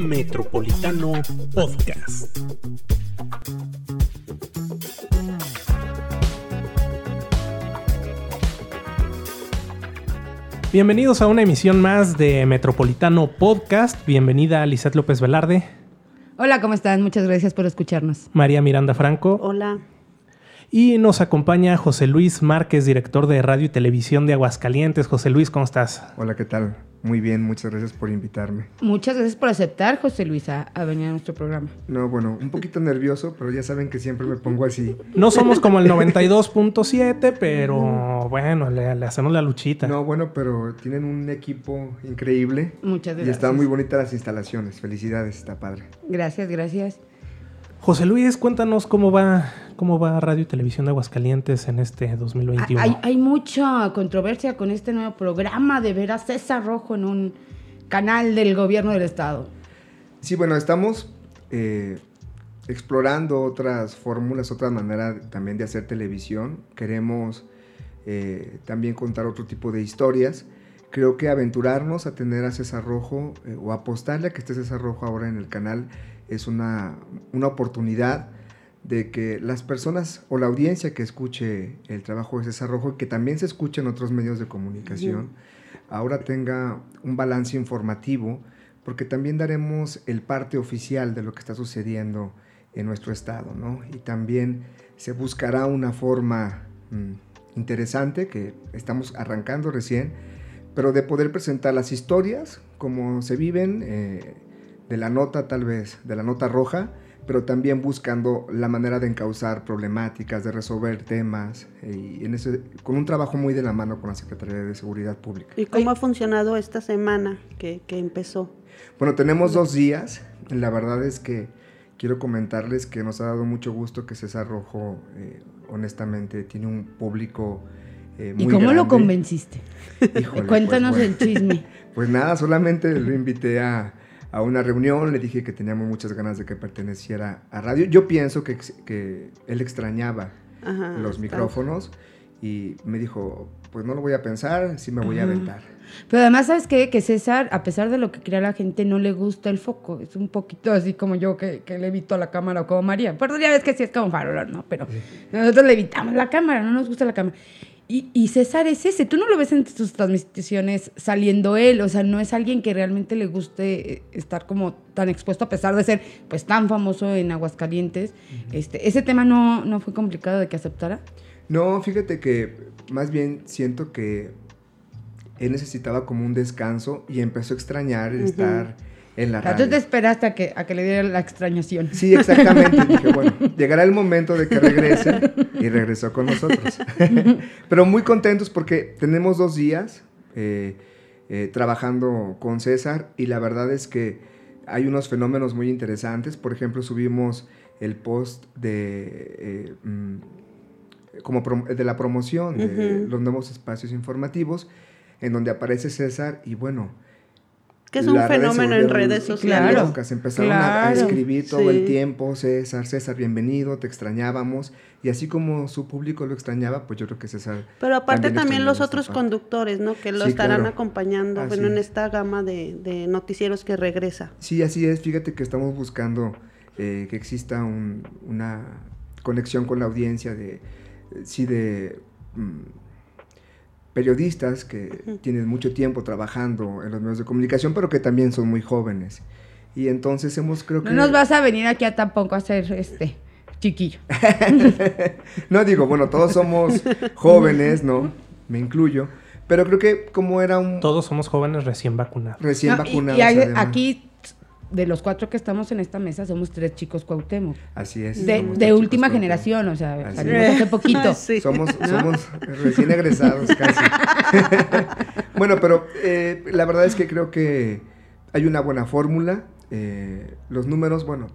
Metropolitano Podcast. Bienvenidos a una emisión más de Metropolitano Podcast. Bienvenida Lizeth López Velarde. Hola, ¿cómo están? Muchas gracias por escucharnos. María Miranda Franco. Hola. Y nos acompaña José Luis Márquez, director de Radio y Televisión de Aguascalientes. José Luis, ¿cómo estás? Hola, ¿qué tal? Muy bien, muchas gracias por invitarme. Muchas gracias por aceptar, José Luis, a, venir a nuestro programa. No, bueno, un poquito nervioso, pero ya saben que siempre me pongo así. No somos como el 92.7, pero bueno, le, hacemos la luchita. No, bueno, pero tienen un equipo increíble. Muchas gracias. Y están muy bonitas las instalaciones. Felicidades, está padre. Gracias, gracias. José Luis, cuéntanos cómo va, cómo va Radio y Televisión de Aguascalientes en este 2021. Hay, hay mucha controversia con este nuevo programa de ver a César Rojo en un canal del gobierno del estado. Sí, bueno, estamos eh, explorando otras fórmulas, otra manera también de hacer televisión. Queremos eh, también contar otro tipo de historias. Creo que aventurarnos a tener a César Rojo eh, o apostarle a que esté César Rojo ahora en el canal es una, oportunidad de que las personas o la audiencia que escuche el trabajo de César Rojo, que también se escuche en otros medios de comunicación, ahora tenga un balance informativo, porque también daremos el parte oficial de lo que está sucediendo en nuestro estado, ¿no? Y también se buscará una forma mm, interesante que estamos arrancando recién, pero de poder presentar las historias como se viven. Eh, de la nota tal vez, de la nota roja, pero también buscando la manera de encauzar problemáticas, de resolver temas, y en ese, con un trabajo muy de la mano con la Secretaría de Seguridad Pública. ¿Y cómo ha funcionado esta semana que, empezó? Bueno, tenemos dos días. La verdad es que quiero comentarles que nos ha dado mucho gusto que César Rojo, eh, honestamente, tiene un público eh, muy ¿Y cómo lo convenciste? Cuéntanos pues, el chisme. Pues nada, solamente lo invité a, a una reunión, le dije que teníamos muchas ganas de que perteneciera a radio. Yo pienso que, que él extrañaba los micrófonos y me dijo, pues no lo voy a pensar, sí me voy a aventar. Pero además, ¿sabes qué? Que César, a pesar de lo que crea la gente, no le gusta el foco. Es un poquito así como yo que, que le evito la cámara o como María. Perdón, ya ves que sí es como farolón, ¿no? Pero nosotros le evitamos la cámara, no nos gusta la cámara. Y, César es ese, tú no lo ves en tus transmisiones saliendo él, o sea, no es alguien que realmente le guste eh, estar como tan expuesto a pesar de ser pues tan famoso en Aguascalientes. este, ¿Ese tema no, no fue complicado de que aceptara? No, fíjate que más bien siento que él necesitaba como un descanso y empezó a extrañar el estar en la radio. Tú te esperaste a que, a que le diera la extrañación. Sí, exactamente. Dije, bueno, llegará el momento de que regrese y regresó con nosotros. Pero muy contentos porque tenemos dos días eh, eh, trabajando con César y la verdad es que hay unos fenómenos muy interesantes. Por ejemplo, subimos el post de... Eh, mm, como de la promoción de los nuevos espacios informativos, en donde aparece César y bueno, que es un fenómeno en redes sociales. Claro, se empezaron a escribir todo el tiempo, César, César, bienvenido, te extrañábamos. Y así como su público lo extrañaba, pues yo creo que César... Pero aparte también, los otros conductores, ¿no? Que lo estarán acompañando bueno, en esta gama de, noticieros que regresa. Sí, así es. Fíjate que estamos buscando eh, que exista una conexión con la audiencia de... Sí, de... Mm, periodistas que tienen mucho tiempo trabajando en los medios de comunicación, pero que también son muy jóvenes. Y entonces hemos creo que... No nos vas a venir aquí a tampoco a hacer este chiquillo. no digo, bueno, todos somos jóvenes, ¿no? Me incluyo. Pero creo que como era un... Todos somos jóvenes recién vacunados. Recién vacunados. Y, aquí de los cuatro que estamos en esta mesa, somos tres chicos Cuauhtémoc. Así es. De, última generación, o sea, salimos hace poquito. Somos, somos recién egresados casi. bueno, pero eh, la verdad es que creo que hay una buena fórmula. Eh, los números, bueno,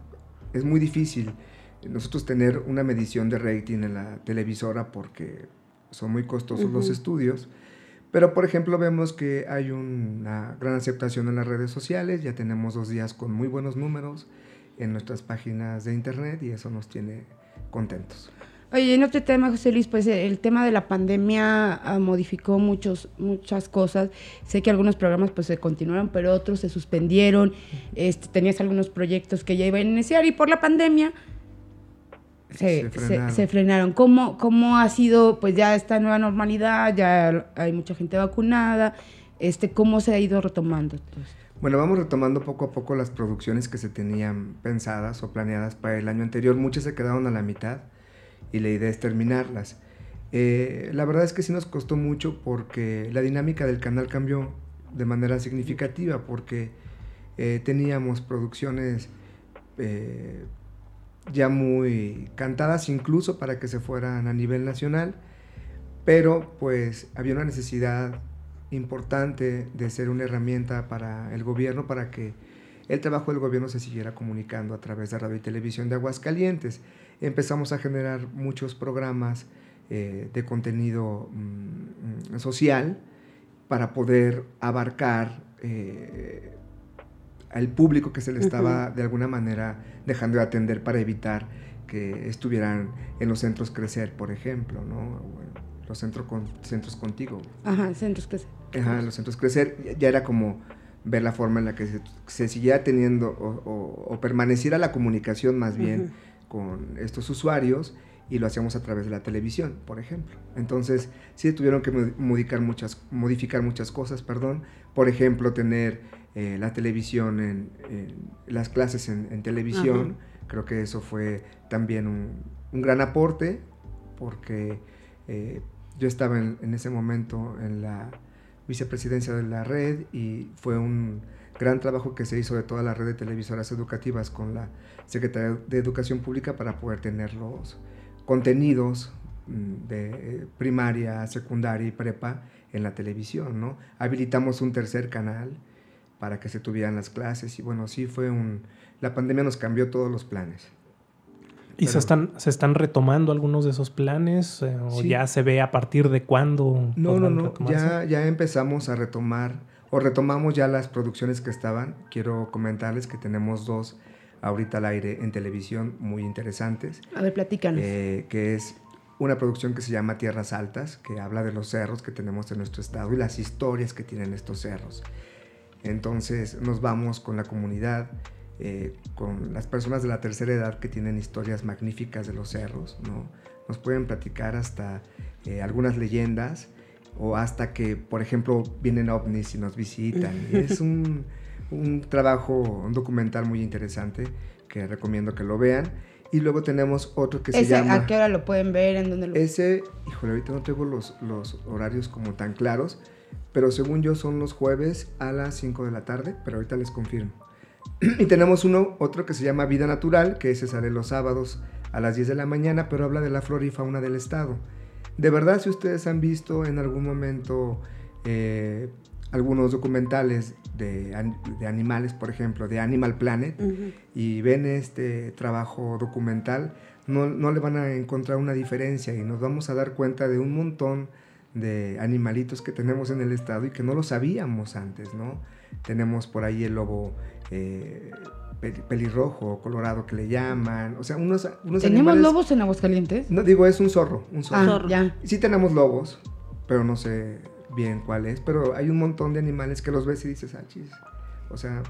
es muy difícil nosotros tener una medición de rating en la televisora porque son muy costosos los estudios. Pero, por ejemplo, vemos que hay una gran aceptación en las redes sociales, ya tenemos dos días con muy buenos números en nuestras páginas de internet y eso nos tiene contentos. Oye, en otro tema, José Luis, pues el tema de la pandemia ah, modificó muchos, muchas cosas. Sé que algunos programas pues se continuaron, pero otros se suspendieron. Este, tenías algunos proyectos que ya iban a iniciar y por la pandemia se, se, frenaron. ¿Cómo, ¿Cómo ha sido pues ya esta nueva normalidad? Ya hay mucha gente vacunada. Este, ¿Cómo se ha ido retomando? Bueno, vamos retomando poco a poco las producciones que se tenían pensadas o planeadas para el año anterior. Muchas se quedaron a la mitad y la idea es terminarlas. Eh, la verdad es que sí nos costó mucho porque la dinámica del canal cambió de manera significativa porque eh, teníamos producciones eh, ya muy cantadas incluso para que se fueran a nivel nacional, pero pues había una necesidad importante de ser una herramienta para el gobierno para que el trabajo del gobierno se siguiera comunicando a través de radio y televisión de Aguascalientes. Empezamos a generar muchos programas eh, de contenido mm, social para poder abarcar eh, al público que se le estaba de alguna manera dejando de atender para evitar que estuvieran en los centros crecer, por ejemplo, ¿no? los centros, con, centros contigo. Ajá, centros crecer. Ajá, los centros crecer ya era como ver la forma en la que se, se siguiera teniendo o, permaneciera la comunicación más bien con estos usuarios y lo hacíamos a través de la televisión, por ejemplo. Entonces, sí tuvieron que modificar muchas, modificar muchas cosas, perdón. Por ejemplo, tener eh, la televisión en, las clases en, televisión. Creo que eso fue también un, gran aporte, porque eh, yo estaba en, ese momento en la vicepresidencia de la red y fue un gran trabajo que se hizo de toda la red de televisoras educativas con la Secretaría de Educación Pública para poder tener los contenidos mm, de primaria, secundaria y prepa en la televisión, ¿no? Habilitamos un tercer canal para que se tuvieran las clases y bueno, sí fue un... La pandemia nos cambió todos los planes. ¿Y se, están, se están retomando algunos de esos planes? Eh, ¿O ya se ve a partir de cuándo? No, no, no. Ya, ya empezamos a retomar, o retomamos ya las producciones que estaban. Quiero comentarles que tenemos dos ahorita al aire en televisión muy interesantes. A ver, platícanos. Eh, que es una producción que se llama Tierras Altas, que habla de los cerros que tenemos en nuestro estado y las historias que tienen estos cerros. Entonces nos vamos con la comunidad, eh, con las personas de la tercera edad que tienen historias magníficas de los cerros, ¿no? Nos pueden platicar hasta eh, algunas leyendas o hasta que, por ejemplo, vienen ovnis y nos visitan. es un un trabajo, un documental muy interesante que recomiendo que lo vean. Y luego tenemos otro que se llama... ¿A qué hora lo pueden ver? ¿En dónde lo Ese, híjole, ahorita no tengo los, los horarios como tan claros, pero según yo son los jueves a las 5 de la tarde, pero ahorita les confirmo. y tenemos uno, otro que se llama Vida Natural, que ese sale los sábados a las 10 de la mañana, pero habla de la flora y fauna del estado. De verdad, si ustedes han visto en algún momento eh, algunos documentales de, animales, por ejemplo, de Animal Planet, y ven este trabajo documental, no, no, le van a encontrar una diferencia y nos vamos a dar cuenta de un montón de animalitos que tenemos en el estado y que no lo sabíamos antes, ¿no? Tenemos por ahí el lobo eh, pelirrojo, colorado que le llaman, o sea, unos, unos ¿Tenemos lobos en Aguascalientes? No, digo, es un zorro, un zorro. Ah, ya. Sí tenemos lobos, pero no sé bien cuál es, pero hay un montón de animales que los ves y dices, ah, chis. O sea...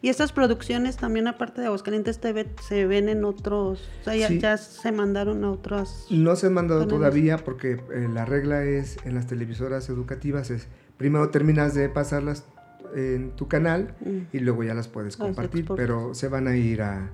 Y estas producciones también, aparte de Aguascalientes TV, se ven en otros, o sea, ya, se mandaron a otros... No se han mandado todavía porque eh, la regla es, en las televisoras educativas es, primero terminas de pasarlas en tu canal mm. y luego ya las puedes compartir, pero se van a ir a,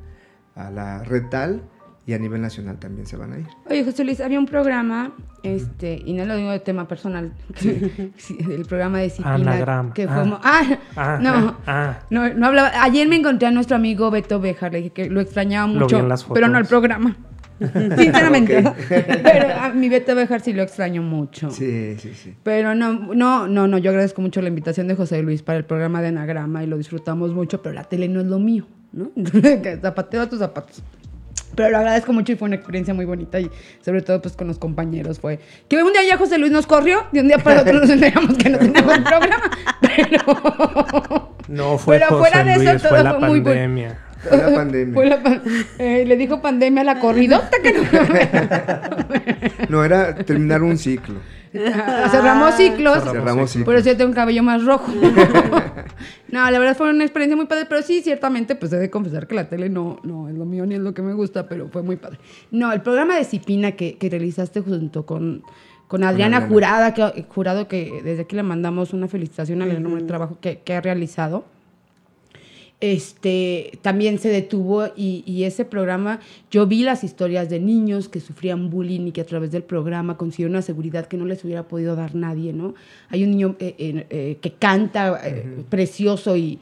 a la red tal y a nivel nacional también se van a ir. Oye, José Luis, había un programa, este, y no lo digo de tema personal, el programa de disciplina que fue ah. ah, ah, no, ah. no, no hablaba. Ayer me encontré a nuestro amigo Beto Bejar, le dije que lo extrañaba mucho, pero no el programa. Sinceramente. Pero a mi Beto Bejar sí lo extraño mucho. Sí, sí, sí. Pero no, no, no, no, yo agradezco mucho la invitación de José Luis para el programa de Anagrama y lo disfrutamos mucho, pero la tele no es lo mío, ¿no? Zapateo a tus zapatos. Pero lo agradezco mucho y fue una experiencia muy bonita y sobre todo pues con los compañeros fue que un día ya José Luis nos corrió, de un día para otro nos enteramos que no teníamos el programa, pero no fue pero fuera de eso todo fue, la fue muy bueno. Fue la pandemia. Fue la pan- eh, le dijo pandemia a la corridota que no. No, era terminar un ciclo. Cerramos ciclos. Cerramos ciclos. Por eso yo tengo un cabello más rojo. no, la verdad fue una experiencia muy padre, pero sí, ciertamente, pues he de confesar que la tele no, no es lo mío ni es lo que me gusta, pero fue muy padre. No, el programa de Cipina que, que realizaste junto con, con Adriana, Adriana. Jurada, que, Jurado, que desde aquí le mandamos una felicitación al enorme trabajo que, que ha realizado. Este también se detuvo y, y ese programa, yo vi las historias de niños que sufrían bullying y que a través del programa consiguieron una seguridad que no les hubiera podido dar nadie, ¿no? Hay un niño eh, eh, eh, que canta eh, precioso y,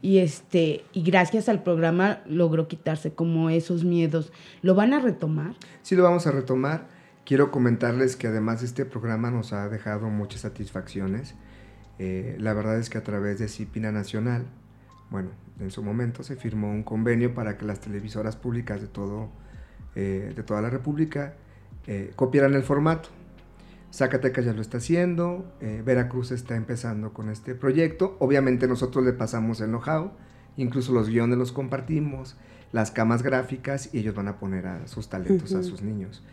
y, este, y gracias al programa logró quitarse como esos miedos. ¿Lo van a retomar? Sí, lo vamos a retomar. Quiero comentarles que además este programa nos ha dejado muchas satisfacciones. La verdad es que a través de Cipina Nacional, bueno, en su momento se firmó un convenio para que las televisoras públicas de, todo, eh, de toda la República eh, copiaran el formato. Zacatecas ya lo está haciendo, eh, Veracruz está empezando con este proyecto. Obviamente nosotros le pasamos el know-how, incluso los guiones los compartimos, las camas gráficas y ellos van a poner a sus talentos a sus niños.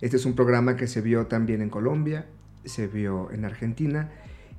Este es un programa que se vio también en Colombia, se vio en Argentina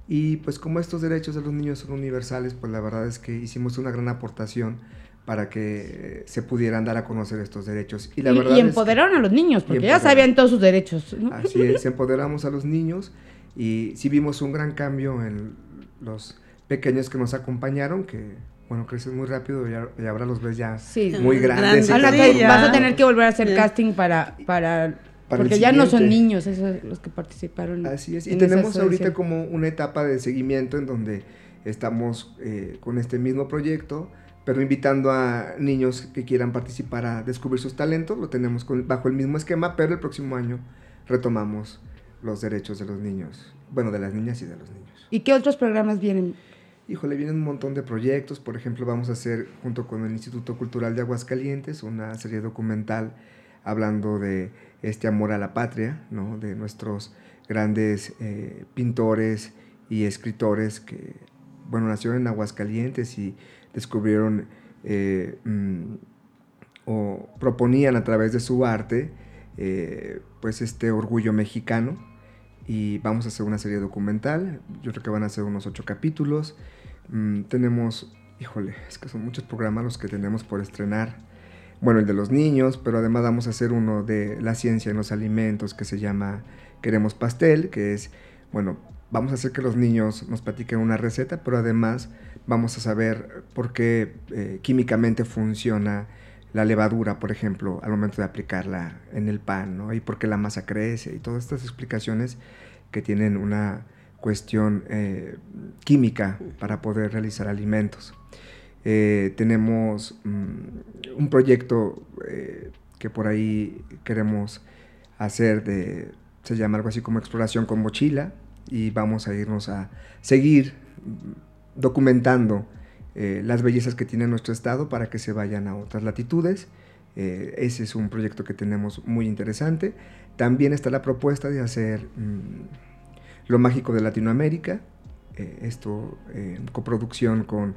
y pues como estos derechos de los niños son universales, pues la verdad es que hicimos una gran aportación para que se pudieran dar a conocer estos derechos. Y la y, verdad y es que- empoderaron a los niños, porque ya sabían todos sus derechos. ¿no? Así es, empoderamos a los niños y sí vimos un gran cambio en los pequeños que nos acompañaron, que bueno, crecen muy rápido y, ahora los ves ya Sí. muy grandes. y Ahora vas a tener que volver a hacer casting para, para, Para el porque ya no son niños esos los que participaron. Así es, y tenemos ahorita como una etapa de seguimiento en donde estamos eh, con este mismo proyecto, pero invitando a niños que quieran participar a descubrir sus talentos, lo tenemos con- bajo el mismo esquema, pero el próximo año retomamos los derechos de los niños, bueno, de las niñas y de los niños. ¿Y qué otros programas vienen? Híjole, vienen un montón de proyectos. Por ejemplo, vamos a hacer junto con el Instituto Cultural de Aguascalientes una serie documental hablando de este amor a la patria, ¿no? de nuestros grandes eh, pintores y escritores que, bueno, nacieron en Aguascalientes y descubrieron eh, mm, o proponían a través de su arte, eh, pues este orgullo mexicano. Y vamos a hacer una serie documental. Yo creo que van a ser unos ocho capítulos. Mm, tenemos, híjole, es que son muchos programas los que tenemos por estrenar. Bueno, el de los niños, pero además vamos a hacer uno de la ciencia en los alimentos que se llama Queremos Pastel, que es, bueno, vamos a hacer que los niños nos platiquen una receta, pero además vamos a saber por qué eh, químicamente funciona la levadura, por ejemplo, al momento de aplicarla en el pan, ¿no? Y por qué la masa crece y todas estas explicaciones que tienen una cuestión eh, química para poder realizar alimentos. Eh, tenemos mm, un proyecto eh, que por ahí queremos hacer de, se llama algo así como exploración con mochila y vamos a irnos a seguir documentando eh, las bellezas que tiene nuestro estado para que se vayan a otras latitudes. Ese es un proyecto que tenemos muy interesante. También está la propuesta de hacer mm, Lo Mágico de Latinoamérica, esto en coproducción con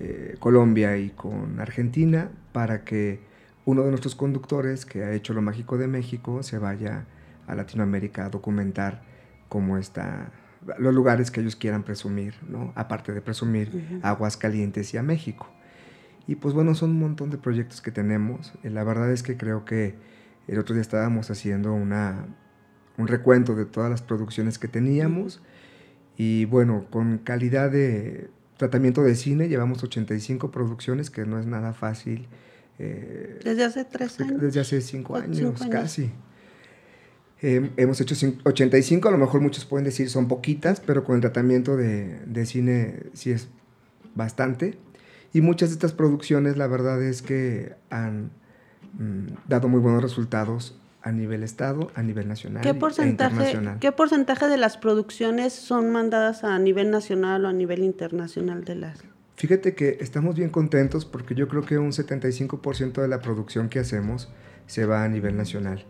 eh, Colombia y con Argentina, para que uno de nuestros conductores que ha hecho Lo Mágico de México se vaya a Latinoamérica a documentar cómo está los lugares que ellos quieran presumir, ¿no? Aparte de presumir Ujú. a Aguascalientes y a México. Y pues bueno, son un montón de proyectos que tenemos. Eh, La verdad es que creo que el otro día estábamos haciendo una, un recuento de todas las producciones que teníamos. Y bueno, con calidad de tratamiento de cine, llevamos 85 producciones, que no es nada fácil. eh, Desde hace tres años. desde hace cinco años, cinco años. casi. Eh, hemos hecho cin- 85, a lo mejor muchos pueden decir son poquitas, pero con el tratamiento de, de cine sí es bastante. Y muchas de estas producciones, la verdad es que han mm, dado muy buenos resultados a nivel estado, a nivel nacional ¿Qué e porcentaje, internacional. ¿Qué porcentaje de las producciones son mandadas a nivel nacional o a nivel internacional de las? Fíjate que estamos bien contentos porque yo creo que un 75% de la producción que hacemos se va a nivel nacional.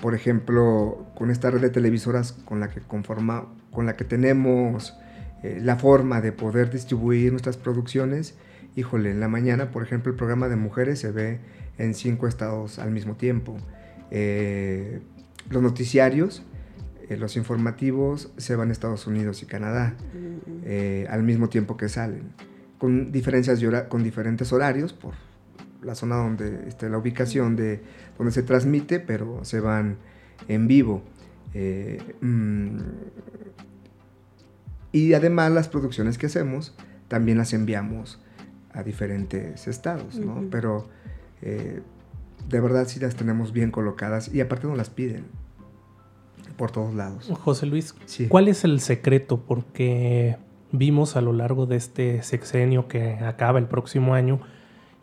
Por ejemplo, con esta red de televisoras con la que conforma, con la que tenemos eh, la forma de poder distribuir nuestras producciones, híjole, en la mañana, por ejemplo, el programa de mujeres se ve en cinco estados al mismo tiempo. Eh, los noticiarios, eh, los informativos se van a Estados Unidos y Canadá eh, al mismo tiempo que salen, con diferencias con diferentes horarios por la zona donde esté la ubicación de donde se transmite, pero se van en vivo. Mm, y además las producciones que hacemos también las enviamos a diferentes estados, ¿no? Pero eh, de verdad sí las tenemos bien colocadas y aparte nos las piden por todos lados. José Luis, ¿cuál es el secreto? Porque vimos a lo largo de este sexenio que acaba el próximo año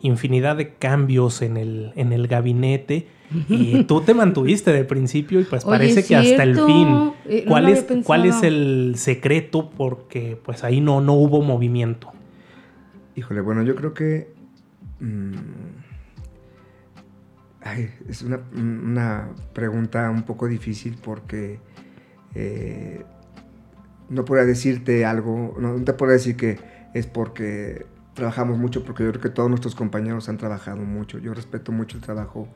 infinidad de cambios en el, en el gabinete y tú te mantuviste de principio y pues parece que hasta el fin. Eh, ¿Cuál, es, ¿Cuál es el secreto? Porque pues ahí no, no hubo movimiento. Híjole, bueno, yo creo que... Es una, pregunta un poco difícil porque eh, no podría decirte algo, no, te puedo decir que es porque trabajamos mucho, porque yo creo que todos nuestros compañeros han trabajado mucho. Yo respeto mucho el trabajo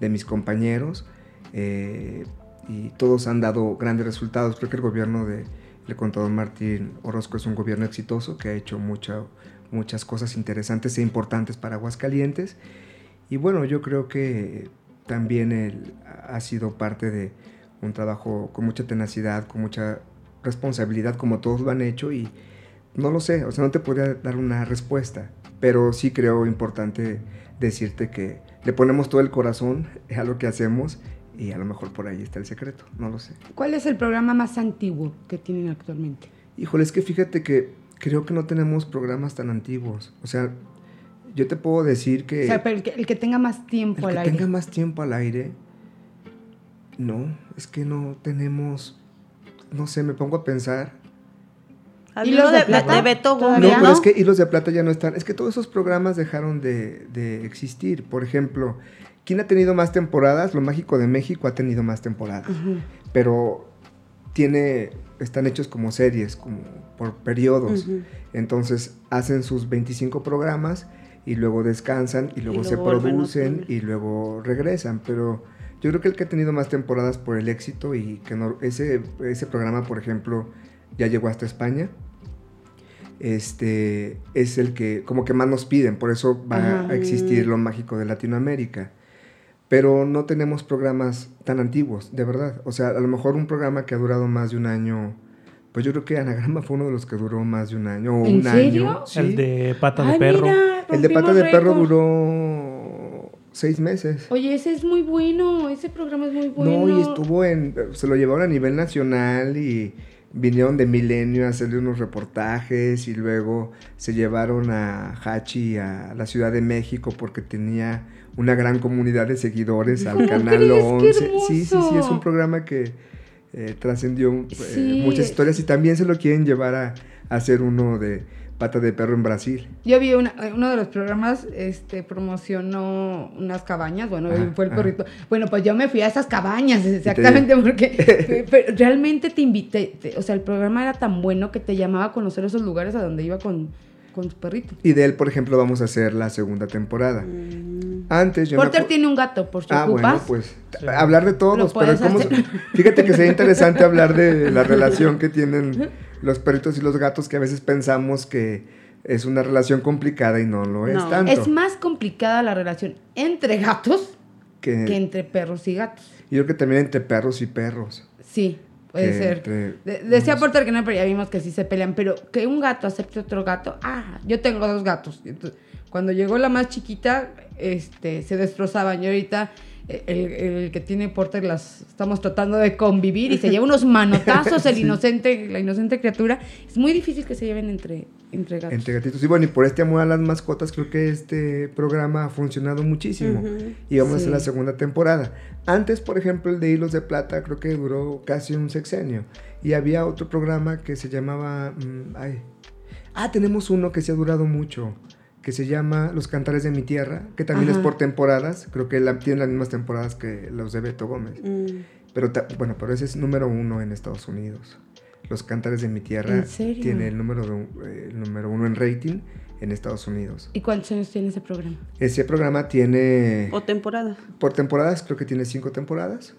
de mis compañeros eh, y todos han dado grandes resultados. Creo que el gobierno de el contador Martín Orozco es un gobierno exitoso que ha hecho mucha, muchas cosas interesantes e importantes para Aguascalientes. Y bueno, yo creo que también él ha sido parte de un trabajo con mucha tenacidad, con mucha responsabilidad, como todos lo han hecho. Y no lo sé, o sea, no te podría dar una respuesta, pero sí creo importante decirte que le ponemos todo el corazón a lo que hacemos y a lo mejor por ahí está el secreto, no lo sé. ¿Cuál es el programa más antiguo que tienen actualmente? Híjole, es que fíjate que creo que no tenemos programas tan antiguos. O sea, yo te puedo decir que... O sea, pero el que, tenga más tiempo al aire. El que tenga más tiempo al aire. No, es que no tenemos... No sé, me pongo a pensar. ¿Hilos de, de, plata? de Beto No, pero es que Hilos de Plata ya no están. Es que todos esos programas dejaron de, de existir. Por ejemplo, ¿quién ha tenido más temporadas? Lo Mágico de México ha tenido más temporadas. Pero tiene están hechos como series, como por periodos. Entonces hacen sus 25 programas y luego descansan y luego, se producen y luego regresan. Pero yo creo que el que ha tenido más temporadas por el éxito y que no, ese, ese programa, por ejemplo, ya llegó hasta España. Este es el que como que más nos piden, por eso va a existir lo mágico de Latinoamérica pero no tenemos programas tan antiguos, de verdad. O sea, a lo mejor un programa que ha durado más de un año, pues yo creo que Anagrama fue uno de los que duró más de un año. O ¿En un serio? año. El de Pata de Perro. el de Pata de Perro duró seis meses. Oye, ese es muy bueno, ese programa es muy bueno. No, y estuvo en, se lo llevaron a nivel nacional y vinieron de Milenio a hacerle unos reportajes y luego se llevaron a Hachi a la Ciudad de México porque tenía una gran comunidad de seguidores al canal 11. Sí, sí, sí, es un programa que eh, trascendió eh, muchas historias y también se lo quieren llevar a, hacer uno de pata de perro en Brasil. Yo vi una, uno de los programas, este, promocionó unas cabañas, bueno, fue el perrito. Bueno, pues yo me fui a esas cabañas, exactamente, porque realmente te invité, o sea, el programa era tan bueno que te llamaba a conocer esos lugares a donde iba con, con tu perrito. Y de él, por ejemplo, vamos a hacer la segunda temporada. Mm. Antes yo Porter tiene un gato, por si ah, bueno, pues hablar de todos, pero fíjate que sería interesante hablar de la relación que tienen los perritos y los gatos, que a veces pensamos que es una relación complicada y no lo es tanto. Es más complicada la relación entre gatos que, que entre perros y gatos. Y yo creo que también entre perros y perros. Sí. Puede ser. decía Porter que no, pero ya vimos que sí se pelean. Pero que un gato acepte otro gato. Ah, yo tengo dos gatos. cuando llegó la más chiquita, este, se destrozaban. Y ahorita el, que tiene Porter las estamos tratando de convivir y se lleva unos manotazos el inocente, la inocente criatura. Es muy difícil que se lleven entre, entre gatos. Entre gatitos. Y bueno, y por este amor a las mascotas, creo que este programa ha funcionado muchísimo. Y vamos a hacer la segunda temporada. Antes, por ejemplo, el de Hilos de Plata, creo que duró casi un sexenio. Y había otro programa que se llamaba. Mm, ay. Ah, tenemos uno que se ha durado mucho que se llama Los Cantares de mi Tierra, que también es por temporadas, creo que la, tiene las mismas temporadas que los de Beto Gómez. Mm. Pero bueno, pero ese es número uno en Estados Unidos. Los Cantares de mi Tierra tiene el número, eh, el número uno en rating en Estados Unidos. ¿Y cuántos años tiene ese programa? Ese programa tiene... ¿O temporada? Por temporadas, creo que tiene cinco temporadas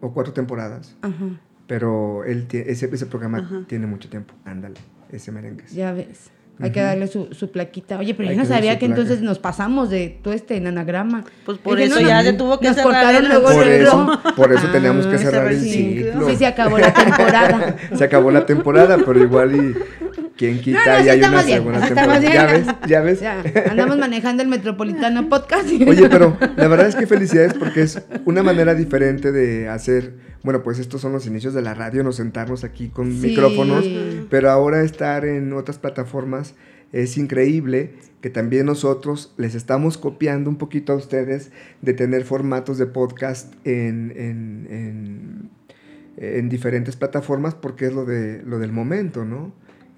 o cuatro temporadas. Ajá. Pero él ese, ese programa tiene mucho tiempo. Ándale, ese merengue. Ya ves. Hay que darle su, su, plaquita. Oye, pero yo no sabía que entonces nos pasamos de todo este en anagrama. Pues por eso ya se tuvo que nos cortaron luego por eso, por eso teníamos que ah, cerrar el ciclo. Sí, se acabó la temporada. se acabó la temporada, pero igual y quién quita y hay una segunda temporada. Ya ves, ya ves. Ya, andamos manejando el Metropolitano Podcast. Oye, pero la verdad es que felicidades porque es una manera diferente de hacer bueno, pues estos son los inicios de la radio, nos sentarnos aquí con micrófonos, pero ahora estar en otras plataformas es increíble que también nosotros les estamos copiando un poquito a ustedes de tener formatos de podcast en, en, en, diferentes plataformas porque es lo, de, lo del momento, ¿no?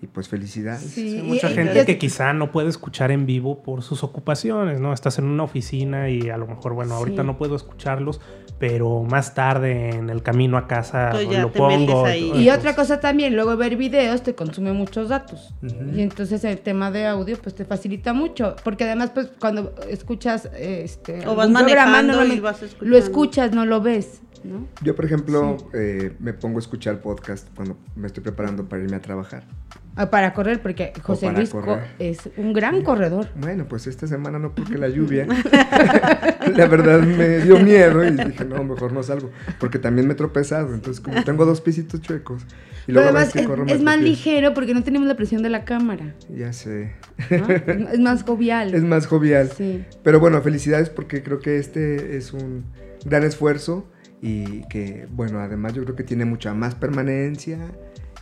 Y pues felicidades. Mucha gente que quizá no puede escuchar en vivo por sus ocupaciones, ¿no? Estás en una oficina y a lo mejor, bueno, ahorita no puedo escucharlos, pero más tarde en el camino a casa pues lo pongo. Y otra cosa también, luego ver videos te consume muchos datos. Y entonces el tema de audio pues te facilita mucho, porque además pues cuando escuchas este o vas manejando programa, y vas lo escuchas, no lo ves. ¿no? Yo, por ejemplo, eh, me pongo a escuchar podcast cuando me estoy preparando para irme a trabajar. Ah, para correr, porque José Luis es un gran corredor. Bueno, pues esta semana no porque la lluvia. la verdad me dio miedo y dije, no, mejor no salgo. Porque también me he tropezado. Entonces, como tengo dos pisitos chuecos. Y luego además es, más ligero porque no tenemos la presión de la cámara. Ya sé. Es más jovial. Es más jovial. Sí. Pero bueno, felicidades porque creo que este es un gran esfuerzo y que, bueno, además yo creo que tiene mucha más permanencia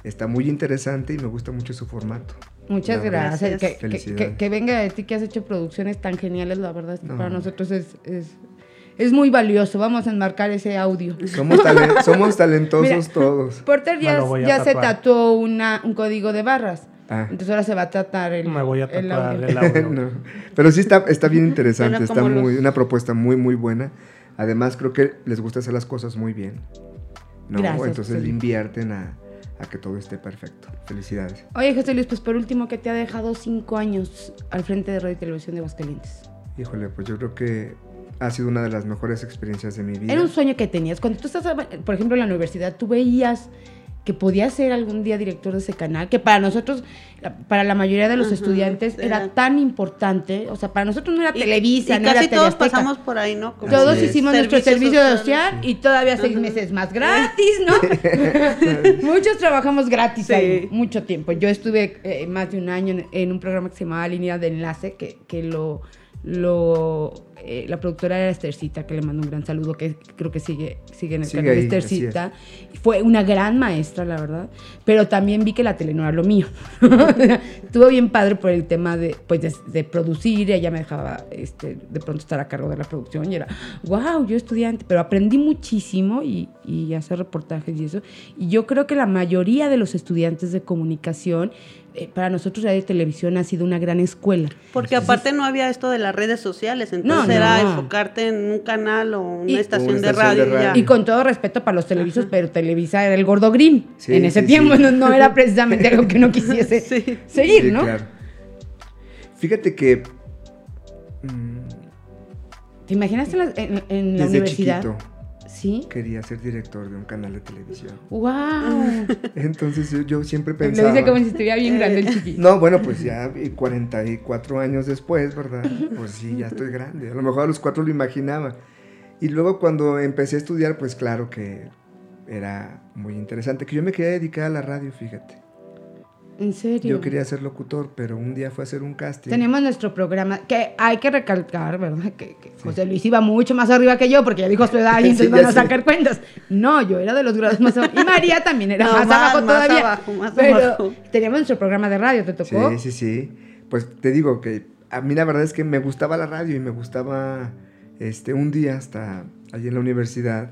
está muy interesante y me gusta mucho su formato. Muchas gracias. Que, venga de ti que has hecho producciones tan geniales, la verdad, para nosotros es, es, muy valioso. Vamos a enmarcar ese audio. Somos, somos talentosos todos. Porter ya, ya se tatuó una, un código de barras. Ah. Entonces ahora se va a tratar el, Me voy a el audio. Pero sí está, está bien interesante, está muy, una propuesta muy, muy buena. Además, creo que les gusta hacer las cosas muy bien. ¿no? Entonces le invierten a, que todo esté perfecto. Felicidades. Oye, José Luis, pues por último, ¿qué te ha dejado cinco años al frente de Radio y Televisión de Aguascalientes? Híjole, pues yo creo que ha sido una de las mejores experiencias de mi vida. Era un sueño que tenías. Cuando tú estás, por ejemplo, en la universidad, tú veías que podía ser algún día director de ese canal, que para nosotros, para la mayoría de los estudiantes, era tan importante. O sea, para nosotros no era Televisa, no casi todos pasamos por ahí, ¿no? todos hicimos nuestro servicio social, y todavía seis meses más gratis, ¿no? Muchos trabajamos gratis ahí, mucho tiempo. Yo estuve eh, más de un año en, un programa que se llamaba Línea de Enlace, que, que lo lo eh, la productora era Estercita, que le mando un gran saludo, que creo que sigue, sigue en el canal de Estercita. Fue una gran maestra, la verdad. Pero también vi que la tele no era lo mío. Estuvo bien padre por el tema de, pues, de, producir. Ella me dejaba este, de pronto estar a cargo de la producción y era, wow, yo estudiante. Pero aprendí muchísimo y, y hacer reportajes y eso. Y yo creo que la mayoría de los estudiantes de comunicación eh, para nosotros Radio Televisión ha sido una gran escuela. Porque aparte no había esto de las redes sociales, entonces era enfocarte en un canal o una, estación, de, radio, Y con todo respeto para los televisos, pero Televisa era el gordo green. en ese tiempo no, era precisamente algo que no quisiese seguir, ¿no? Claro. Fíjate que... Mm, ¿Te imaginaste en, en la universidad? Quería ser director de un canal de televisión. ¡Wow! Entonces yo, siempre pensaba... Lo dice como si estuviera bien grande el chiquito. No, bueno, pues ya 44 años después, ¿verdad? Pues sí, ya estoy grande. A lo mejor a los cuatro lo imaginaba. Y luego cuando empecé a estudiar, pues claro que era muy interesante. Que yo me quería dedicar a la radio, fíjate. ¿En serio? Yo quería ser locutor, pero un día fue a hacer un casting. Tenemos nuestro programa, que hay que recalcar, ¿verdad? Que, José Luis iba mucho más arriba que yo, porque ya dijo su edad y entonces van a sacar cuentas. No, yo era de los grados más abajo. Y María también era más, abajo todavía. Abajo, más pero teníamos nuestro programa de radio, ¿te tocó? Sí, sí, sí. Pues te digo que a mí la verdad es que me gustaba la radio y me gustaba este un día hasta allí en la universidad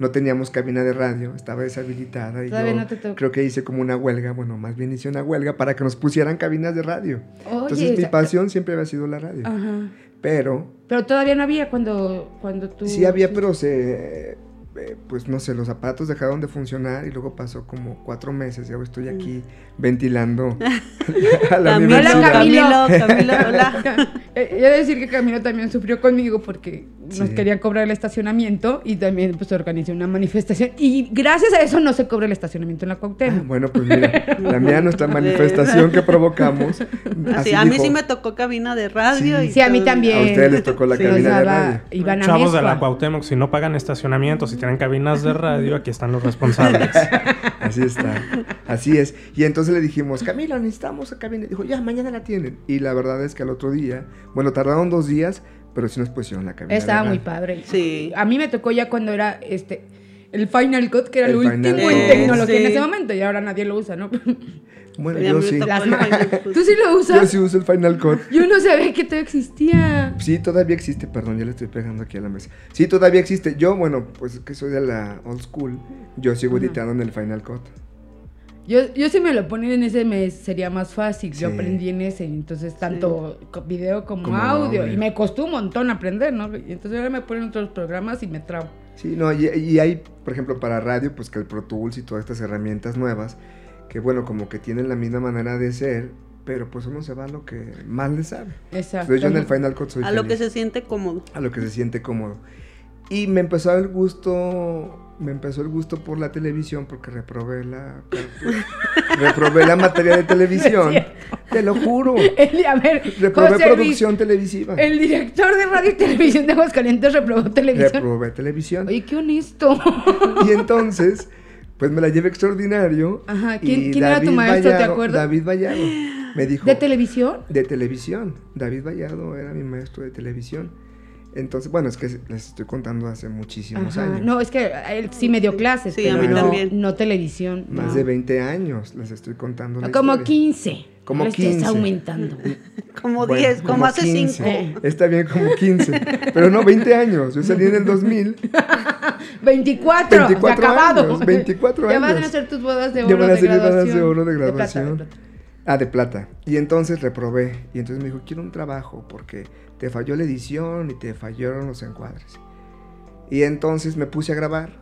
no teníamos cabina de radio, estaba deshabilitada y yo creo que hice como una huelga, bueno, más bien hice una huelga para que nos pusieran cabinas de radio. Entonces mi pasión siempre había sido la radio. Pero... Pero todavía no había cuando, cuando tú... Sí había, pero se... eh, pues no sé, los zapatos dejaron de funcionar y luego pasó como cuatro meses y ahora estoy aquí ventilando a la Camilo, Camilo, Camilo, hola. Eh, he de decir que Camilo también sufrió conmigo porque nos querían cobrar el estacionamiento y también pues organizé una manifestación y gracias a eso no se cobra el estacionamiento en la Cuauhtémoc. Ah, bueno, pues mira, la mía nuestra manifestación que provocamos. Así, a mí sí me tocó cabina de radio. Sí, y a mí también. A ustedes les tocó la cabina de radio. Chavos de la Cuauhtémoc, si no pagan estacionamiento, si tienen cabinas de radio, aquí están los responsables. Así está. Así es. Y entonces le dijimos, Camilo, necesitamos a cabina. Dijo, ya, mañana la tienen. Y la verdad es que al otro día, bueno, tardaron dos días, pero sí nos pusieron la cabina. Estaba muy padre. Sí. A mí me tocó ya cuando era este el Final Cut, que era el, último en tecnología en ese momento, y ahora nadie lo usa, ¿no? Bueno, yo sí. ¿Tú sí lo usas? Yo sí uso el Final Cut. Yo no sabía que todo existía. Sí, todavía existe, perdón, ya le estoy pegando aquí a la mesa. Sí, todavía existe. Yo, bueno, pues que soy de la old school, yo sigo editando en el Final Cut. Yo, yo si me lo ponen en ese mes sería más fácil. Yo aprendí en ese, entonces tanto video como, audio. Y me costó un montón aprender, ¿no? Y entonces ahora me ponen otros programas y me trabo. Sí, no, y, y, hay, por ejemplo, para radio, pues que el Pro Tools y todas estas herramientas nuevas, que bueno, como que tienen la misma manera de ser, pero pues uno se va a lo que más le sabe. Exacto. yo en el Final Cut soy A lo que se siente cómodo. A lo que se siente cómodo. Y me empezó el gusto, me empezó el gusto por la televisión porque reprobé la reprobé la materia de televisión. Te lo juro. a ver, reprobé producción televisiva. El director de radio y televisión de Aguascalientes reprobó televisión. Reprobé televisión. Oye, qué honesto. Y entonces pues me la llevé extraordinario. Ajá, ¿quién, era tu maestro, te acuerdas? David Vallado. Me dijo. ¿De televisión? De televisión. David Vallado era mi maestro de televisión. Entonces, bueno, es que les estoy contando hace muchísimos años. No, es que él sí me dio clases, sí, a mí no, también. no televisión. Más de 20 años les estoy contando. como 15. Como 15. Estás aumentando. como 10, como, hace 5. Está bien, como 15. Pero no, 20 años. Yo salí en el 2000. 24. 24 acabado. Años, 24 años. Ya van a hacer tus bodas de oro. Ya van a hacer bodas de oro de graduación. Ah, de plata. Y entonces reprobé. Y entonces me dijo, quiero un trabajo porque te falló la edición y te fallaron los encuadres. Y entonces me puse a grabar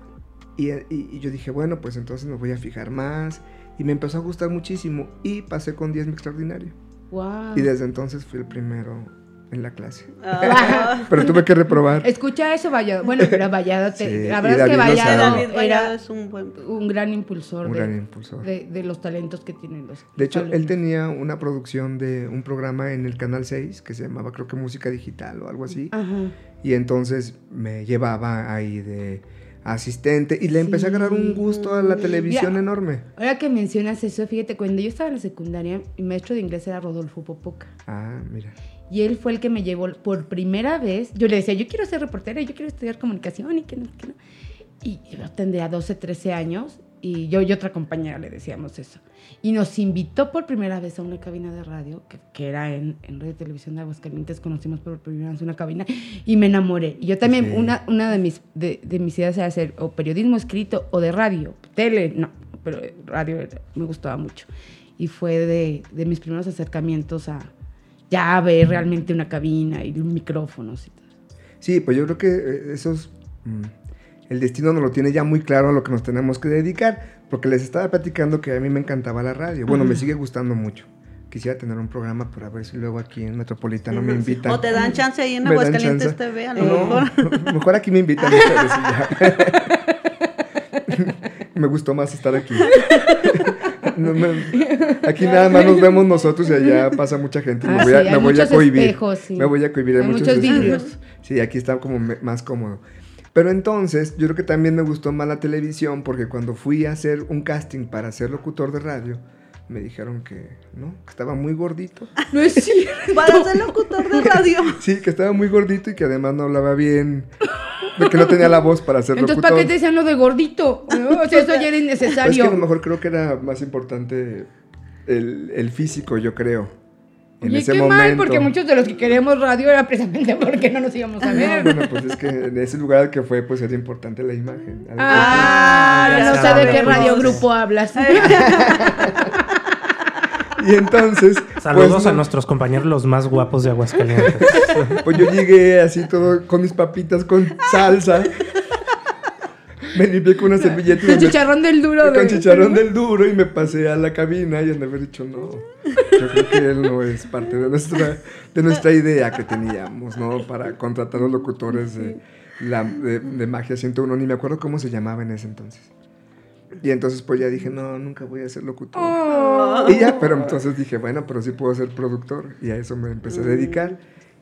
y, yo dije, bueno, pues entonces me voy a fijar más. Y me empezó a gustar muchísimo y pasé con 10 mi extraordinario. Wow. Y desde entonces fui el primero en la clase. Ah. pero tuve que reprobar. Escucha eso, Vallado. Bueno, pero Vallado, te, la verdad es que Vallado, era es un, buen... un, gran impulsor, un de, gran impulsor. De, los talentos que tienen los. De hecho, él tenía una producción de un programa en el Canal 6 que se llamaba, creo que Música Digital o algo así. Ajá. Y entonces me llevaba ahí de asistente y le empecé a agarrar un gusto a la televisión enorme. Ahora que mencionas eso, fíjate, cuando yo estaba en la secundaria, mi maestro de inglés era Rodolfo Popoca. Ah, mira. Y él fue el que me llevó por primera vez. Yo le decía, yo quiero ser reportera, yo quiero estudiar comunicación y que no, que no. Y yo tendría 12, 13 años y yo y otra compañera le decíamos eso. Y nos invitó por primera vez a una cabina de radio, que, que era en, en Radio Televisión de Aguascalientes, conocimos por primera vez una cabina y me enamoré. Y yo también, una, una de, mis, de, de, mis ideas era hacer o periodismo escrito o de radio, tele, no, pero radio me gustaba mucho. Y fue de, de mis primeros acercamientos a, ya ver realmente una cabina y micrófonos y todo. Sí, pues yo creo que eh, esos... El destino nos lo tiene ya muy claro a lo que nos tenemos que dedicar, porque les estaba platicando que a mí me encantaba la radio. Bueno, me sigue gustando mucho. Quisiera tener un programa para ver si luego aquí en Metropolitano me invitan. O te dan chance ahí en Aguascalientes TV, a lo mejor. mejor aquí me invitan. me gustó más estar aquí aquí nada más nos vemos nosotros y allá pasa mucha gente. me voy a, me voy a cohibir. Me voy a cohibir. Hay, muchos, vidrios. Sí, aquí está como más cómodo. Pero entonces, yo creo que también me gustó más la televisión porque cuando fui a hacer un casting para ser locutor de radio, me dijeron que no, que estaba muy gordito. No es cierto. Para ser locutor de radio. Sí, que estaba muy gordito y que además no hablaba bien. Que no tenía la voz para ser Entonces, locutor. ¿para qué te decían lo de gordito? O sea, eso ya era innecesario. Es que a lo mejor creo que era más importante el, el físico, yo creo. En y ese qué momento. mal, porque muchos de los que queremos radio era precisamente porque no nos íbamos a ver. bueno, pues es que en ese lugar que fue, pues era importante la imagen. Ah, ya no sé de qué radiogrupo hablas. Y entonces. Saludos pues, a nuestros compañeros los más guapos de Aguascalientes. Pues yo llegué así todo con mis papitas con salsa. Me limpié con una servilleta. Con chicharrón del duro. Con chicharrón del duro y me pasé a la cabina y de haber dicho, no, yo creo que él no es parte de nuestra, de nuestra idea que teníamos, ¿no? Para contratar a los locutores de, la, de, Magia 101, ni me acuerdo cómo se llamaba en ese entonces. Y entonces pues ya dije, no, nunca voy a ser locutor. Oh. Y ya, pero entonces dije, bueno, pero sí puedo ser productor. Y a eso me empecé a dedicar.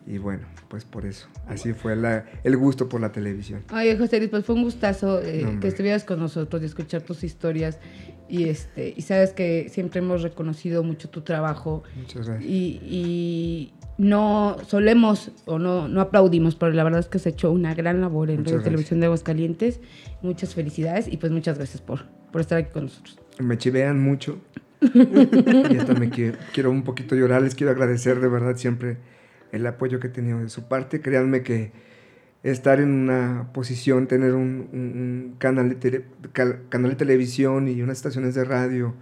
Y bueno, pues por eso. Así fue la, el gusto por la televisión. Ay, José Luis, pues fue un gustazo eh, que estuvieras con nosotros y escuchar tus historias. Y, este, y sabes que siempre hemos reconocido mucho tu trabajo. Muchas gracias. Y, y no solemos o no, no aplaudimos, pero la verdad es que se ha hecho una gran labor en la Televisión de Aguascalientes. Muchas felicidades y pues muchas gracias por, por estar aquí con nosotros. Me chivean mucho. y hasta me quiero, quiero un poquito llorar. Les quiero agradecer de verdad siempre el apoyo que he tenido de su parte. Créanme que estar en una posición, tener un, canal, de canal de televisión y unas estaciones de radio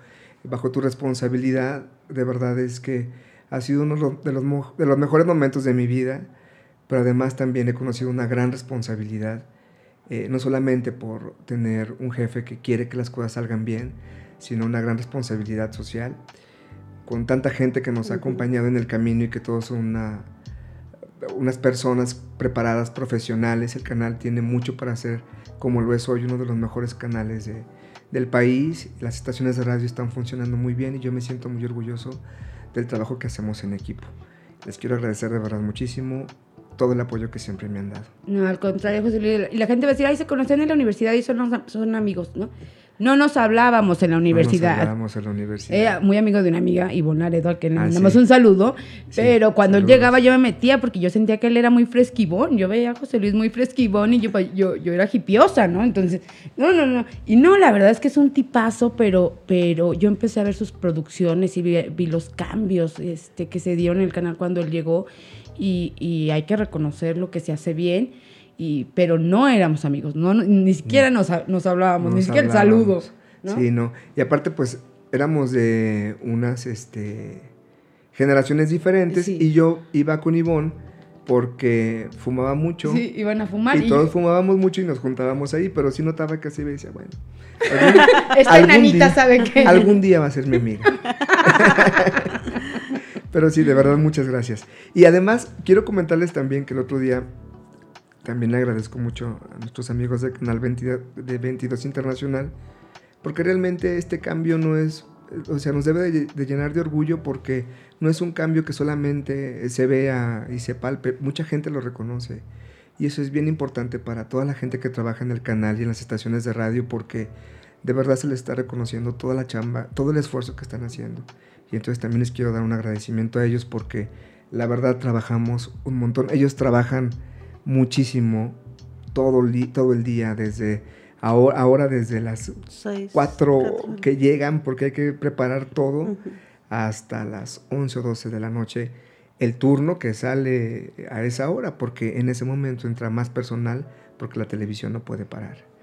bajo tu responsabilidad, de verdad es que ha sido uno de los, de los mejores momentos de mi vida, pero además también he conocido una gran responsabilidad, eh, no solamente por tener un jefe que quiere que las cosas salgan bien, sino una gran responsabilidad social, con tanta gente que nos ha acompañado en el camino y que todos son una, unas personas preparadas, profesionales. El canal tiene mucho para hacer, como lo es hoy, uno de los mejores canales del país. Las estaciones de radio están funcionando muy bien y yo me siento muy orgulloso del trabajo que hacemos en equipo. Les quiero agradecer de verdad muchísimo todo el apoyo que siempre me han dado. No, al contrario, José Luis. Y la gente va a decir, ay, se conocen en la universidad y son, son amigos, ¿no? No nos hablábamos en la universidad. No nos hablábamos en la universidad. Era muy amigo de una amiga, Ivonne Laredo, al que le ah, mandamos un saludo. pero cuando él llegaba yo me metía porque yo sentía que él era muy fresquibón. Yo veía a José Luis muy fresquibón y yo, pues, yo, yo era hipiosa, ¿no? Entonces, no, no, no. Y no, la verdad es que es un tipazo, pero, pero yo empecé a ver sus producciones y vi, los cambios este, que se dieron en el canal cuando él llegó. Y, y hay que reconocer lo que se hace bien y, pero no éramos amigos, no, ni siquiera nos, nos hablábamos, ni siquiera el saludo. Sí, no. Y aparte, pues, éramos de unas este, generaciones diferentes y yo iba con Ivonne porque fumaba mucho. Sí, iban a fumar. Y, todos fumábamos mucho y nos juntábamos ahí, pero sí notaba que así me decía, bueno. Esta sabe que... Algún día va a ser mi amiga. pero sí, de verdad, muchas gracias. Y además, quiero comentarles también que el otro día también agradezco mucho a nuestros amigos del canal 22, de 22 Internacional, porque realmente este cambio no es, o sea, nos debe de, llenar de orgullo porque no es un cambio que solamente se vea y se palpe, mucha gente lo reconoce. Y eso es bien importante para toda la gente que trabaja en el canal y en las estaciones de radio porque de verdad se les está reconociendo toda la chamba, todo el esfuerzo que están haciendo. Y entonces también les quiero dar un agradecimiento a ellos porque la verdad trabajamos un montón. Ellos trabajan muchísimo todo, todo el día, desde ahora, ahora desde las 4 que llegan, porque hay que preparar todo, hasta las 11 o 12 de la noche, el turno que sale a esa hora, porque en ese momento entra más personal, porque la televisión no puede parar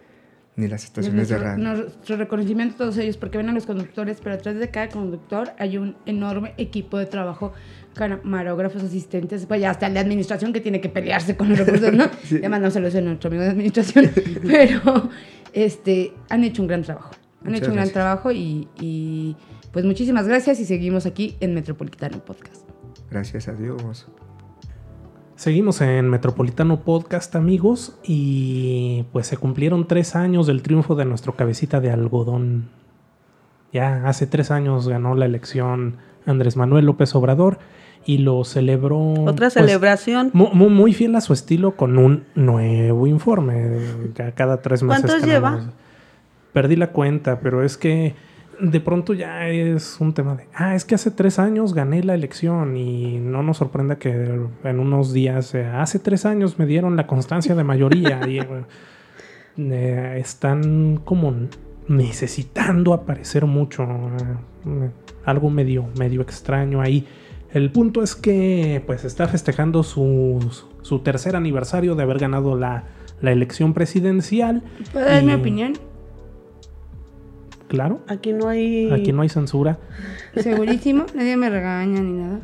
ni las estaciones de radio. Nuestro reconocimiento a todos ellos, porque ven a los conductores, pero atrás de cada conductor hay un enorme equipo de trabajo, camarógrafos, asistentes, pues ya hasta el de administración que tiene que pelearse con los recursos, ¿no? sí. Ya mandándoselo a nuestro amigo de administración, pero este, han hecho un gran trabajo. Han hecho un gran trabajo y, y pues muchísimas gracias y seguimos aquí en Metropolitano Podcast. Gracias a Dios. Seguimos en Metropolitano Podcast, amigos, y pues se cumplieron tres años del triunfo de nuestro cabecita de algodón. Ya hace tres años ganó la elección Andrés Manuel López Obrador y lo celebró. Otra pues, celebración. Muy, fiel a su estilo con un nuevo informe. Cada tres meses. ¿Cuántos lleva? Perdí la cuenta, pero es que de pronto ya es un tema de, ah, es que hace tres años gané la elección y no nos sorprenda que en unos días, eh, hace tres años me dieron la constancia de mayoría y eh, están como necesitando aparecer mucho, eh, algo medio, medio extraño ahí. El punto es que pues está festejando su, su tercer aniversario de haber ganado la, la elección presidencial. ¿Puedo dar mi opinión? Claro. Aquí no hay. Aquí no hay censura. Segurísimo, nadie me regaña ni nada.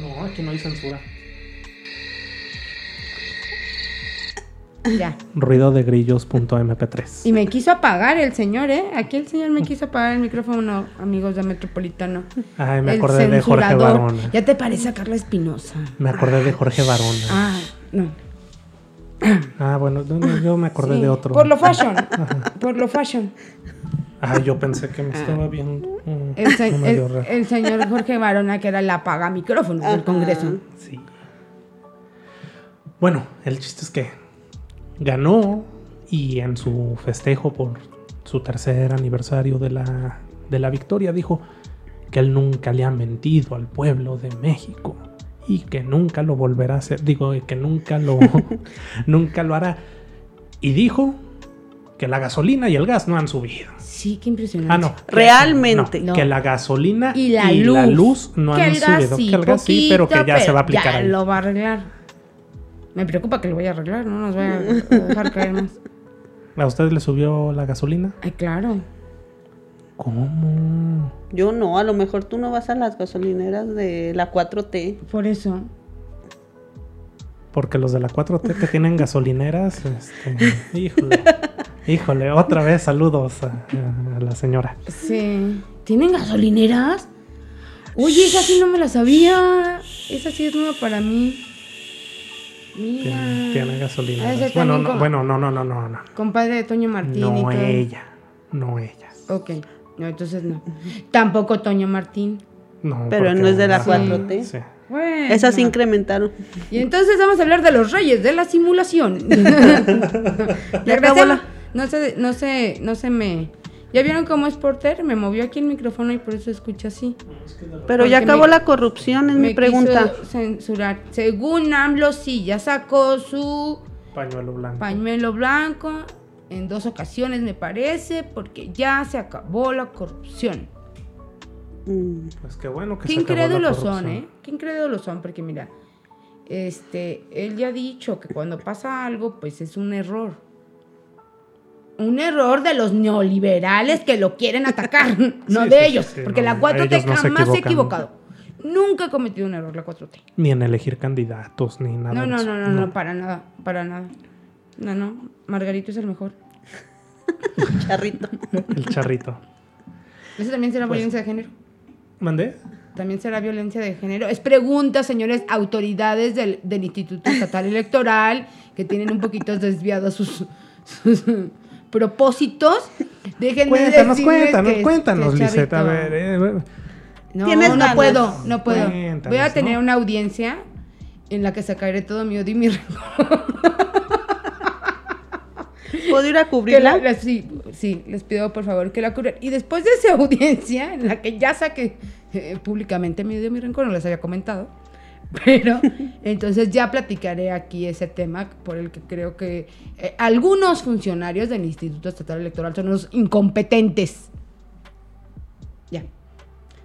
No, aquí no hay censura. Ya. Ruidodegrillos.mp3. Y me quiso apagar el señor, ¿eh? Aquí el señor me quiso apagar el micrófono, amigos de Metropolitano. Ay, me El acordé de Jorge. Barona. Ya te parece a Carla Espinosa. Me acordé de Jorge Barona. Ah, no. Ah, bueno, no, no, yo me acordé Sí, de otro. Por lo fashion. Por lo fashion. Ah, yo pensé que me estaba viendo. Mm, El, se- el- el señor Jorge Barona, que era el apaga micrófono del Congreso. Sí. Bueno, el chiste es que ganó y en su festejo por su tercer aniversario de la, de la victoria dijo que él nunca le ha mentido al pueblo de México y que nunca lo volverá a hacer. Digo, que nunca lo, nunca lo hará. Y dijo que la gasolina y el gas no han subido. Sí, qué impresionante. Ah, no. que- Realmente. no, No. Que la gasolina Y la luz. no que han subido. sí, que el gas sí, pero que ya se va a aplicar Ya ahí. lo va a arreglar. Me preocupa que lo vaya a arreglar, no nos vaya a dejar caer más. ¿A ustedes le subió la gasolina? Ay, claro. ¿Cómo? Yo no, a lo mejor tú no vas a las gasolineras de la 4T. Por eso. Porque los de la 4T que tienen gasolineras, este, híjole, híjole, otra vez saludos a, a la señora. Sí. ¿Tienen gasolineras? Oye, esa sí no me la sabía. Esa sí es nueva para mí. Mira. Tiene, ser Bueno, no, bueno, no, no, no, no, no. Compadre de Toño Martín y No todo. ella, no ellas. Ok. No, entonces no. Tampoco Toño Martín. No, Pero no es de la ajá, 4T. sí. Bueno. Esas incrementaron. Y entonces vamos a hablar de los reyes de la simulación. Ya acabó Graciela, la- No se, no se, no se me. ¿Ya vieron cómo es Porter? Me movió aquí el micrófono y por eso escucha así. Pero ya acabó me- la corrupción, es me mi pregunta. quiso censurar. Según AMLO, sí, ya sacó su Pañuelo blanco. pañuelo blanco en dos ocasiones, me parece, porque ya se acabó la corrupción. Mm, Pues qué bueno que Qué se acabó la son. ¿eh? Qué incrédulos son, porque mira, este, él ya ha dicho que cuando pasa algo, pues es un error. Un error de los neoliberales que lo quieren atacar, no Sí, de sí, ellos, sí, sí, porque no, la 4T ellos no se jamás se ha equivocado. Nunca ha cometido un error la 4T. Ni en elegir candidatos, ni nada. No, no, no, no, no, para nada, para nada. No, no, Margarito es el mejor. charrito. El charrito. Eso también será Pues- violencia de género. ¿Mandé? También será violencia de género. Es pregunta, señores autoridades del, del Instituto Estatal Electoral, que tienen un poquito desviados sus, sus propósitos. Dejen Cuéntanos, cuéntanos, que- cuéntanos, que Lisette. A ver, eh, No, Tienes no ganas. puedo, no puedo. Cuéntanos, Voy a tener ¿no? una audiencia en la que sacaré todo mi odio y mi rencor. ¿Puedo ir a cubrirla? la- la- sí, sí, les pido por favor que la cubran. Y después de esa audiencia, en la que ya saqué eh, públicamente mi odio y mi rencor, no les había comentado, pero entonces ya platicaré aquí ese tema por el que creo que eh, algunos funcionarios del Instituto Estatal Electoral son unos incompetentes.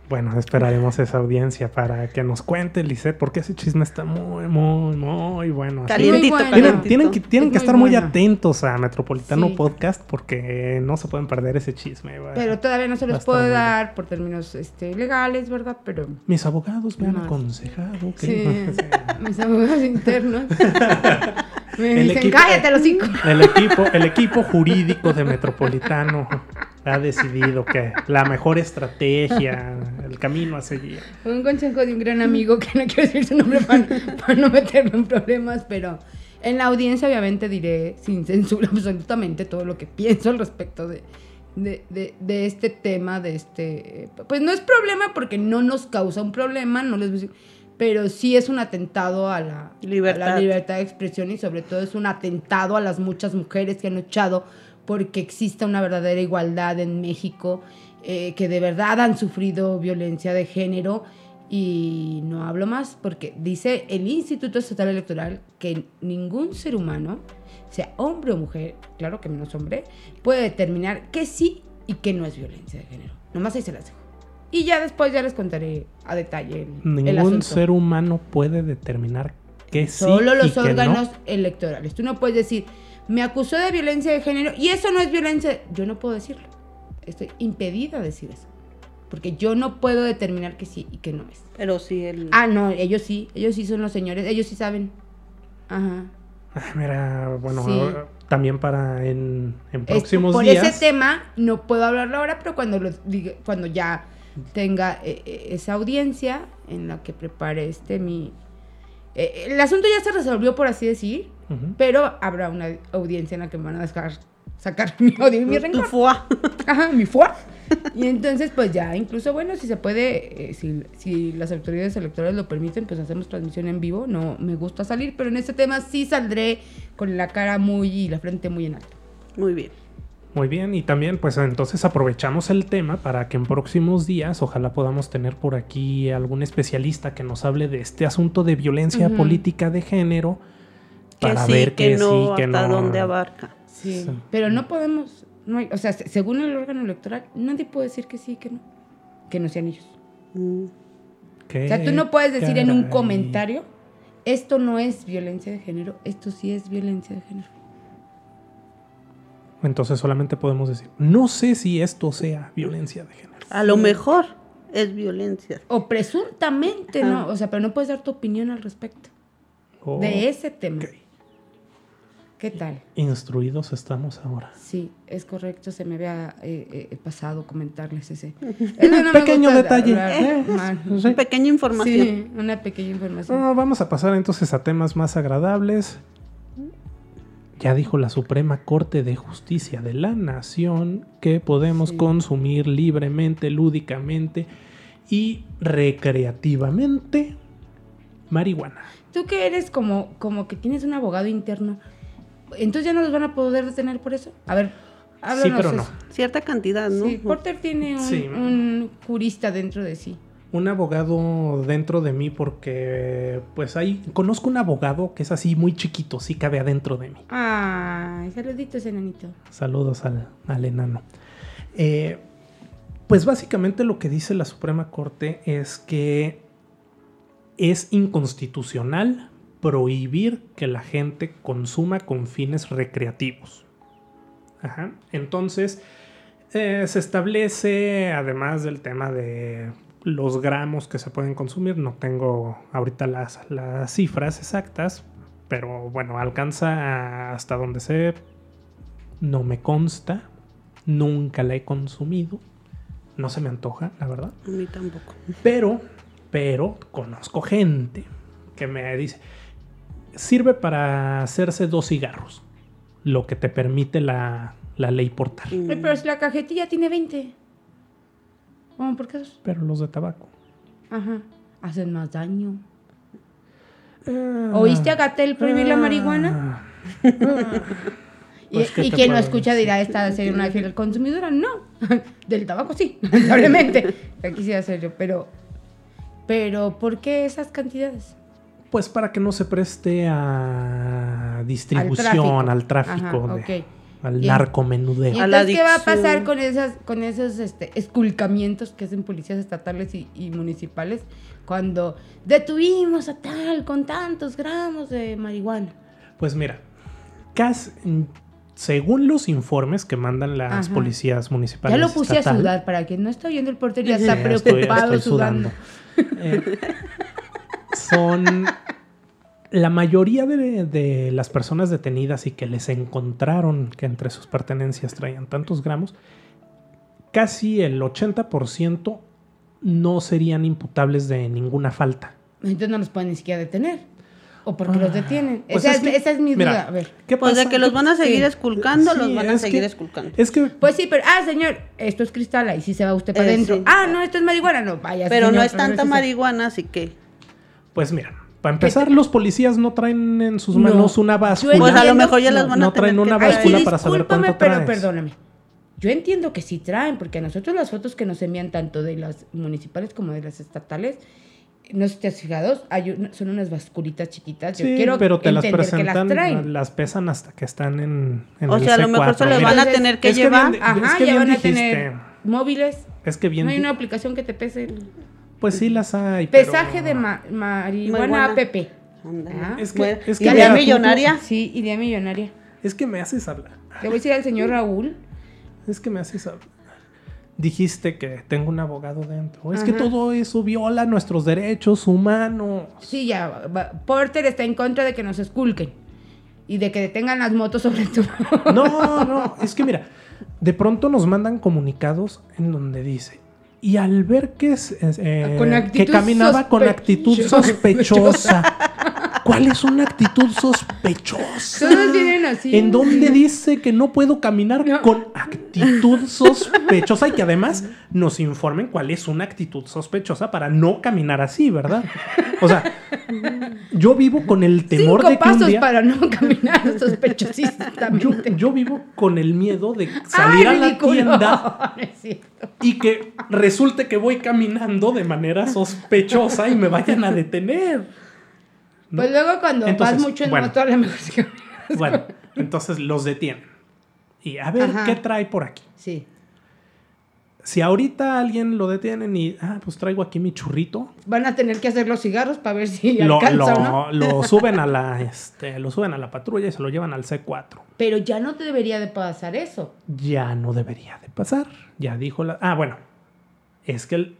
Bueno, esperaremos esa audiencia para que nos cuente, Lisette, porque ese chisme está muy, muy, muy bueno. Calientito. Tienen, calientito. tienen que, tienen Es que muy estar muy bueno. atentos a Metropolitano Sí. Podcast porque no se pueden perder ese chisme. Pero todavía no se los puedo dar por términos este, legales, ¿verdad? Pero Mis abogados me han aconsejado que... sí, mis abogados internos me El dicen, equipo- cállate los cinco. El equipo, el equipo jurídico de Metropolitano ha decidido que la mejor estrategia, el camino a seguir. Un consejo de un gran amigo que no quiero decir su nombre para, para no meterme en problemas, pero en la audiencia obviamente diré sin censura absolutamente todo lo que pienso al respecto de, de, de- de este tema, de este... Pues no es problema porque no nos causa un problema, no les voy a decir, pero sí es un atentado a la, Libertad. a la libertad de expresión y sobre todo es un atentado a las muchas mujeres que han luchado porque exista una verdadera igualdad en México, eh, que de verdad han sufrido violencia de género. Y no hablo más porque dice el Instituto Estatal Electoral que ningún ser humano, sea hombre o mujer, claro que menos hombre, puede determinar que sí y que no es violencia de género. Nomás ahí se las dejo. Y ya después ya les contaré a detalle el, el Ningún asunto. ser humano puede determinar que sí Solo y los que órganos no. electorales. Tú no puedes decir, me acusó de violencia de género y eso no es violencia. Yo no puedo decirlo. Estoy impedida de decir eso. Porque yo no puedo determinar que sí y que no es. Pero sí, el... Ah, no, ellos sí. Ellos sí son los señores. Ellos sí saben. Ajá. Mira, bueno, también para en, próximos por días. Por ese tema no puedo hablarlo ahora, pero cuando, lo, cuando ya tenga eh, eh, esa audiencia en la que prepare este mi... Eh, el asunto ya se resolvió, por así decir, pero habrá una audiencia en la que me van a dejar sacar mi odio y mi rencor. Tu foie. Ajá, mi foie. Y entonces, pues ya, incluso, bueno, si se puede, si, si, las autoridades electorales lo permiten, pues hacemos transmisión en vivo. No me gusta salir, pero en este tema sí saldré con la cara muy y la frente muy en alto. Muy bien. Muy bien, y también pues entonces aprovechamos el tema para que en próximos días ojalá podamos tener por aquí algún especialista que nos hable de este asunto de violencia política de género para ver que, no, sí, que hasta dónde abarca. Sí, pero no podemos, no o sea, según el órgano electoral, nadie puede decir que sí, que no, que no sean ellos. Mm. O sea, tú no puedes decir en un comentario, esto no es violencia de género, esto sí es violencia de género. Entonces solamente podemos decir, no sé si esto sea violencia de género. A lo mejor es violencia. O presuntamente, ¿no? O sea, pero no puedes dar tu opinión al respecto de ese tema. ¿Qué tal? Instruidos estamos ahora. Sí, es correcto. Se me había eh, eh, pasado comentarles ese. pequeño detalle. ¿eh? Pequeña información. Sí, una pequeña información. vamos a pasar entonces a temas más agradables. Ya dijo la Suprema Corte de Justicia de la Nación que podemos consumir libremente, lúdicamente y recreativamente marihuana. Tú que eres como, como que tienes un abogado interno, entonces ya no los van a poder detener por eso. A ver, háblanos. Sí, pero no. Cierta cantidad, ¿no? Sí, Porter tiene un jurista dentro de sí un abogado dentro de mí porque pues ahí conozco un abogado que es así muy chiquito, sí cabe adentro de mí. Ay, saluditos enanito. Saludos al, al enano. Eh, pues básicamente lo que dice la Suprema Corte es que es inconstitucional prohibir que la gente consuma con fines recreativos. Ajá. Entonces, eh, se establece, además del tema de los gramos que se pueden consumir. No tengo ahorita las, las cifras exactas, pero bueno, alcanza hasta donde sé. No me consta. Nunca la he consumido. No se me antoja, la verdad. A mí tampoco. Pero, pero conozco gente que me dice, sirve para hacerse dos cigarros, lo que te permite la, la ley portal. Pero si la cajetilla tiene 20. ¿por qué? Pero los de tabaco. Ajá. Hacen más daño. Ah. ¿Oíste a Gatel prohibir la ah. marihuana? Pues, y, quien no escucha dirá, esta sería una fiel consumidora. No, del tabaco sí, lamentablemente. Quisiera ser yo, pero, pero ¿por qué esas cantidades? Pues para que no se preste a distribución, al tráfico, de, al narcomenudeo. ¿Y entonces qué va a pasar con esas, con esos este, esculcamientos que hacen policías estatales y, municipales cuando detuvimos a tal con tantos gramos de marihuana? Pues mira, según los informes que mandan las policías municipales. Ya lo puse a sudar, para quien no está viendo el portero ya está preocupado sudando. Eh, son la mayoría de, las personas detenidas y que les encontraron que entre sus pertenencias traían tantos gramos, casi el 80% no serían imputables de ninguna falta. Entonces no los pueden ni siquiera detener. ¿O porque los ah, detienen? Pues esa, es, mi duda. a ver. ¿qué pues de que los van a seguir esculcando, los van a seguir esculcando. Es que... Pues sí, pero... Ah, señor, esto es cristal, y si se va usted para eh, adentro. Ah, no, esto es marihuana. No, vaya, Pero no es tanta marihuana, así que... Pues mira, para empezar, los policías no traen en sus manos una báscula. Pues a lo mejor ya las van a No traen una báscula para saber cuánto pero perdóname. Yo entiendo que sí traen, porque a nosotros las fotos que nos envían tanto de las municipales como de las estatales, no sé si te has fijado, hay son unas basculitas chiquitas. Yo sí, quiero pero te las presentan, las, las, pesan hasta que están en, en O sea, a lo mejor se las van a tener que llevar. Ajá, ya van a tener móviles. Es que bien. No hay una aplicación que te pese. Pues sí las hay. Pesaje de marihuana app. Ah, es que, es que idea millonaria. Sí, idea millonaria. Es que me haces hablar. Le voy a decir al señor Raúl. Es que me haces hablar. Dijiste que tengo un abogado dentro. Es que todo eso viola nuestros derechos humanos. Sí, ya. Porter está en contra de que nos esculquen. y de que detengan las motos sobre tu... No, no, es que mira, de pronto nos mandan comunicados en donde dice, y al ver que, es, eh, que caminaba con actitud sospechosa. ¿Cuál es una actitud sospechosa? Todos vienen así. ¿En dónde dice que no puedo caminar con actitud sospechosa? Y que además nos informen cuál es una actitud sospechosa para no caminar así, ¿verdad? O sea, yo vivo con el temor de que pasos un día... para no caminar sospechosamente. Yo, yo, vivo con el miedo de salir a la tienda y que resulte que voy caminando de manera sospechosa y me vayan a detener. Pues luego cuando vas mucho en moto, a lo mejor Bueno, entonces los detienen. Y a ver, ¿qué trae por aquí? Sí. Si ahorita alguien lo detienen y, ah, pues traigo aquí mi churrito. Van a tener que hacer los cigarros para ver si lo, alcanza lo, no. Lo suben a la, este, lo suben a la patrulla y se lo llevan al C4. Pero ya no te debería de pasar eso. Ya no debería de pasar. Ya dijo la... Ah, bueno. Es que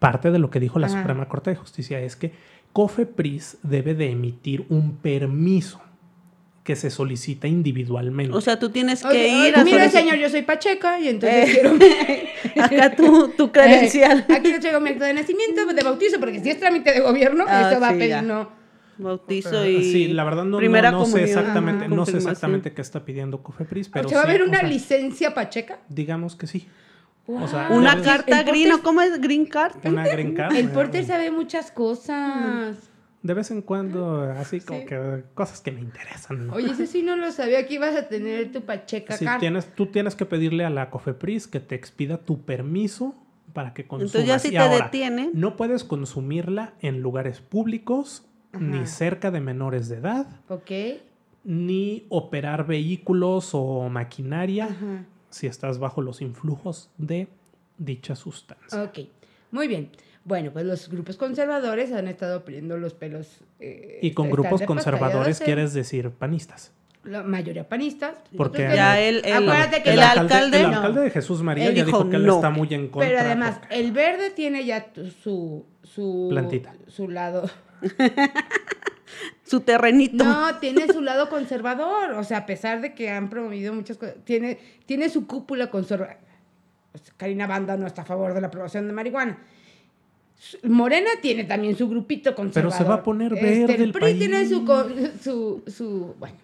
parte de lo que dijo la Suprema Corte de Justicia es que COFEPRIS debe de emitir un permiso que se solicita individualmente. O sea, tú tienes que ir a Mira, señor, yo soy Pacheca y entonces eh, quiero... Acá tu, tu credencial. Eh, aquí le traigo mi acto de nacimiento, de bautizo, porque si es trámite de gobierno, ah, eso va a pedir no... Bautizo y sí, la verdad no, no, no sé exactamente, no sé exactamente qué está pidiendo Cofepris, pero ¿Se va a haber una licencia Pacheca? Digamos que sí. O sea, una carta green, ¿cómo es? Green card. Una green card. El porter sabe muchas cosas. De vez en cuando, así como que cosas que me interesan. Oye, ese sí no lo sabía que ibas a tener tu pacheca sí, tienes, tú tienes que pedirle a la COFEPRIS que te expida tu permiso para que consumas. Entonces ya si te detienen. No puedes consumirla en lugares públicos, ni cerca de menores de edad. Ok. Ni operar vehículos o maquinaria si estás bajo los influjos de dicha sustancia. Ok, muy bien. Bueno, pues los grupos conservadores han estado pidiendo los pelos. Eh, y con grupos conservadores quieres decir panistas. La mayoría panistas. Porque ya el, el, Acuérdate que el, alcalde, el alcalde de Jesús María ya dijo, que él está muy en contra. Pero además, el verde tiene ya su, su plantita. Su lado. su terrenito. No, tiene su lado conservador. O sea, a pesar de que han promovido muchas cosas, tiene, tiene su cúpula conservadora. Karina Banda no está a favor de la aprobación de marihuana. Morena tiene también su grupito conservador. Pero se va a poner este, verde el, el PRI tiene su, su, su, bueno.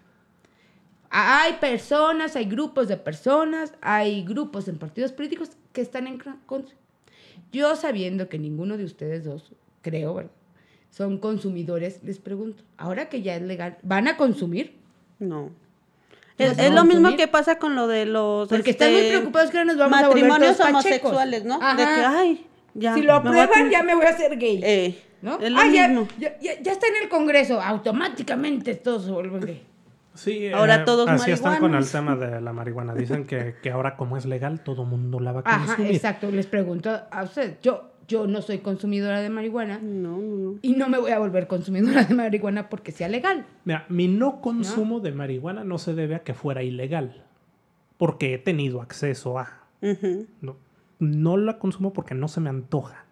Hay personas, hay grupos de personas, hay grupos en partidos políticos que están en contra. Yo sabiendo que ninguno de ustedes dos, creo, ¿verdad? Son consumidores, les pregunto, ahora que ya es legal, ¿van a consumir? No. Es, lo mismo que pasa con lo de los porque están muy este, preocados que ahora nos vamos matrimonios a homosexuales, ¿no? De que ay, ya si lo aprueban ya me voy a hacer gay. Eh, ¿no? Es lo mismo. Ya, ya, está en el Congreso, automáticamente todos se vuelven gay. Sí, ahora eh, todos así están con el tema de la marihuana. Dicen que, que ahora como es legal, todo mundo la va a consumir. Ajá, exacto. Les pregunto a usted, yo yo no soy consumidora de marihuana. No, no, no. Y no me voy a volver consumidora de marihuana porque sea legal. Mira, mi no consumo de marihuana no se debe a que fuera ilegal. Porque he tenido acceso a. no, no, la consumo porque no se me antoja.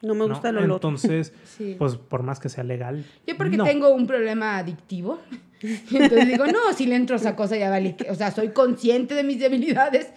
No me gusta el olor. Entonces, pues por más que sea legal. Yo porque tengo un problema adictivo. Entonces digo, no, si le entro a esa cosa ya vale. O sea, soy consciente de mis debilidades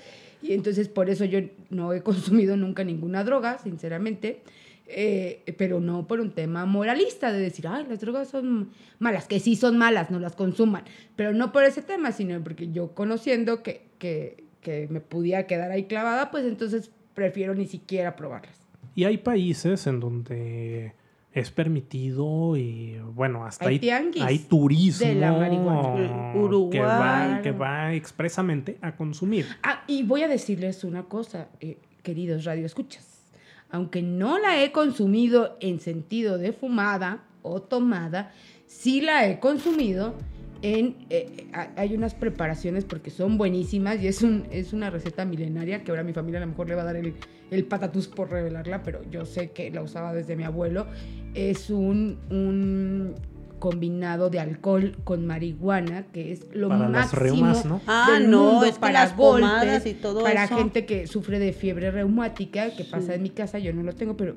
y entonces por eso yo no he consumido nunca ninguna droga, sinceramente. Eh, pero no por un tema moralista de decir, ay, las drogas son malas, que sí son malas, no las consuman, pero no por ese tema, sino porque yo conociendo que, que, que me pudiera quedar ahí clavada, pues entonces prefiero ni siquiera probarlas. Y hay países en donde es permitido y bueno, hasta hay, hay, turismo de la marihuana. Que, va, que va expresamente a consumir. Ah, y voy a decirles una cosa, eh, queridos radioescuchas. Aunque no la he consumido en sentido de fumada o tomada, sí la he consumido en, eh, hay unas preparaciones porque son buenísimas y es, un, es una receta milenaria que ahora mi familia a lo mejor le va a dar el, el patatús por revelarla, pero yo sé que la usaba desde mi abuelo. Es un, un combinado de alcohol con marihuana, que es lo máximo ¿no? Ah, no, es para las golpes, y todo para gente que sufre de fiebre reumática, que pasa en mi casa, yo no lo tengo, pero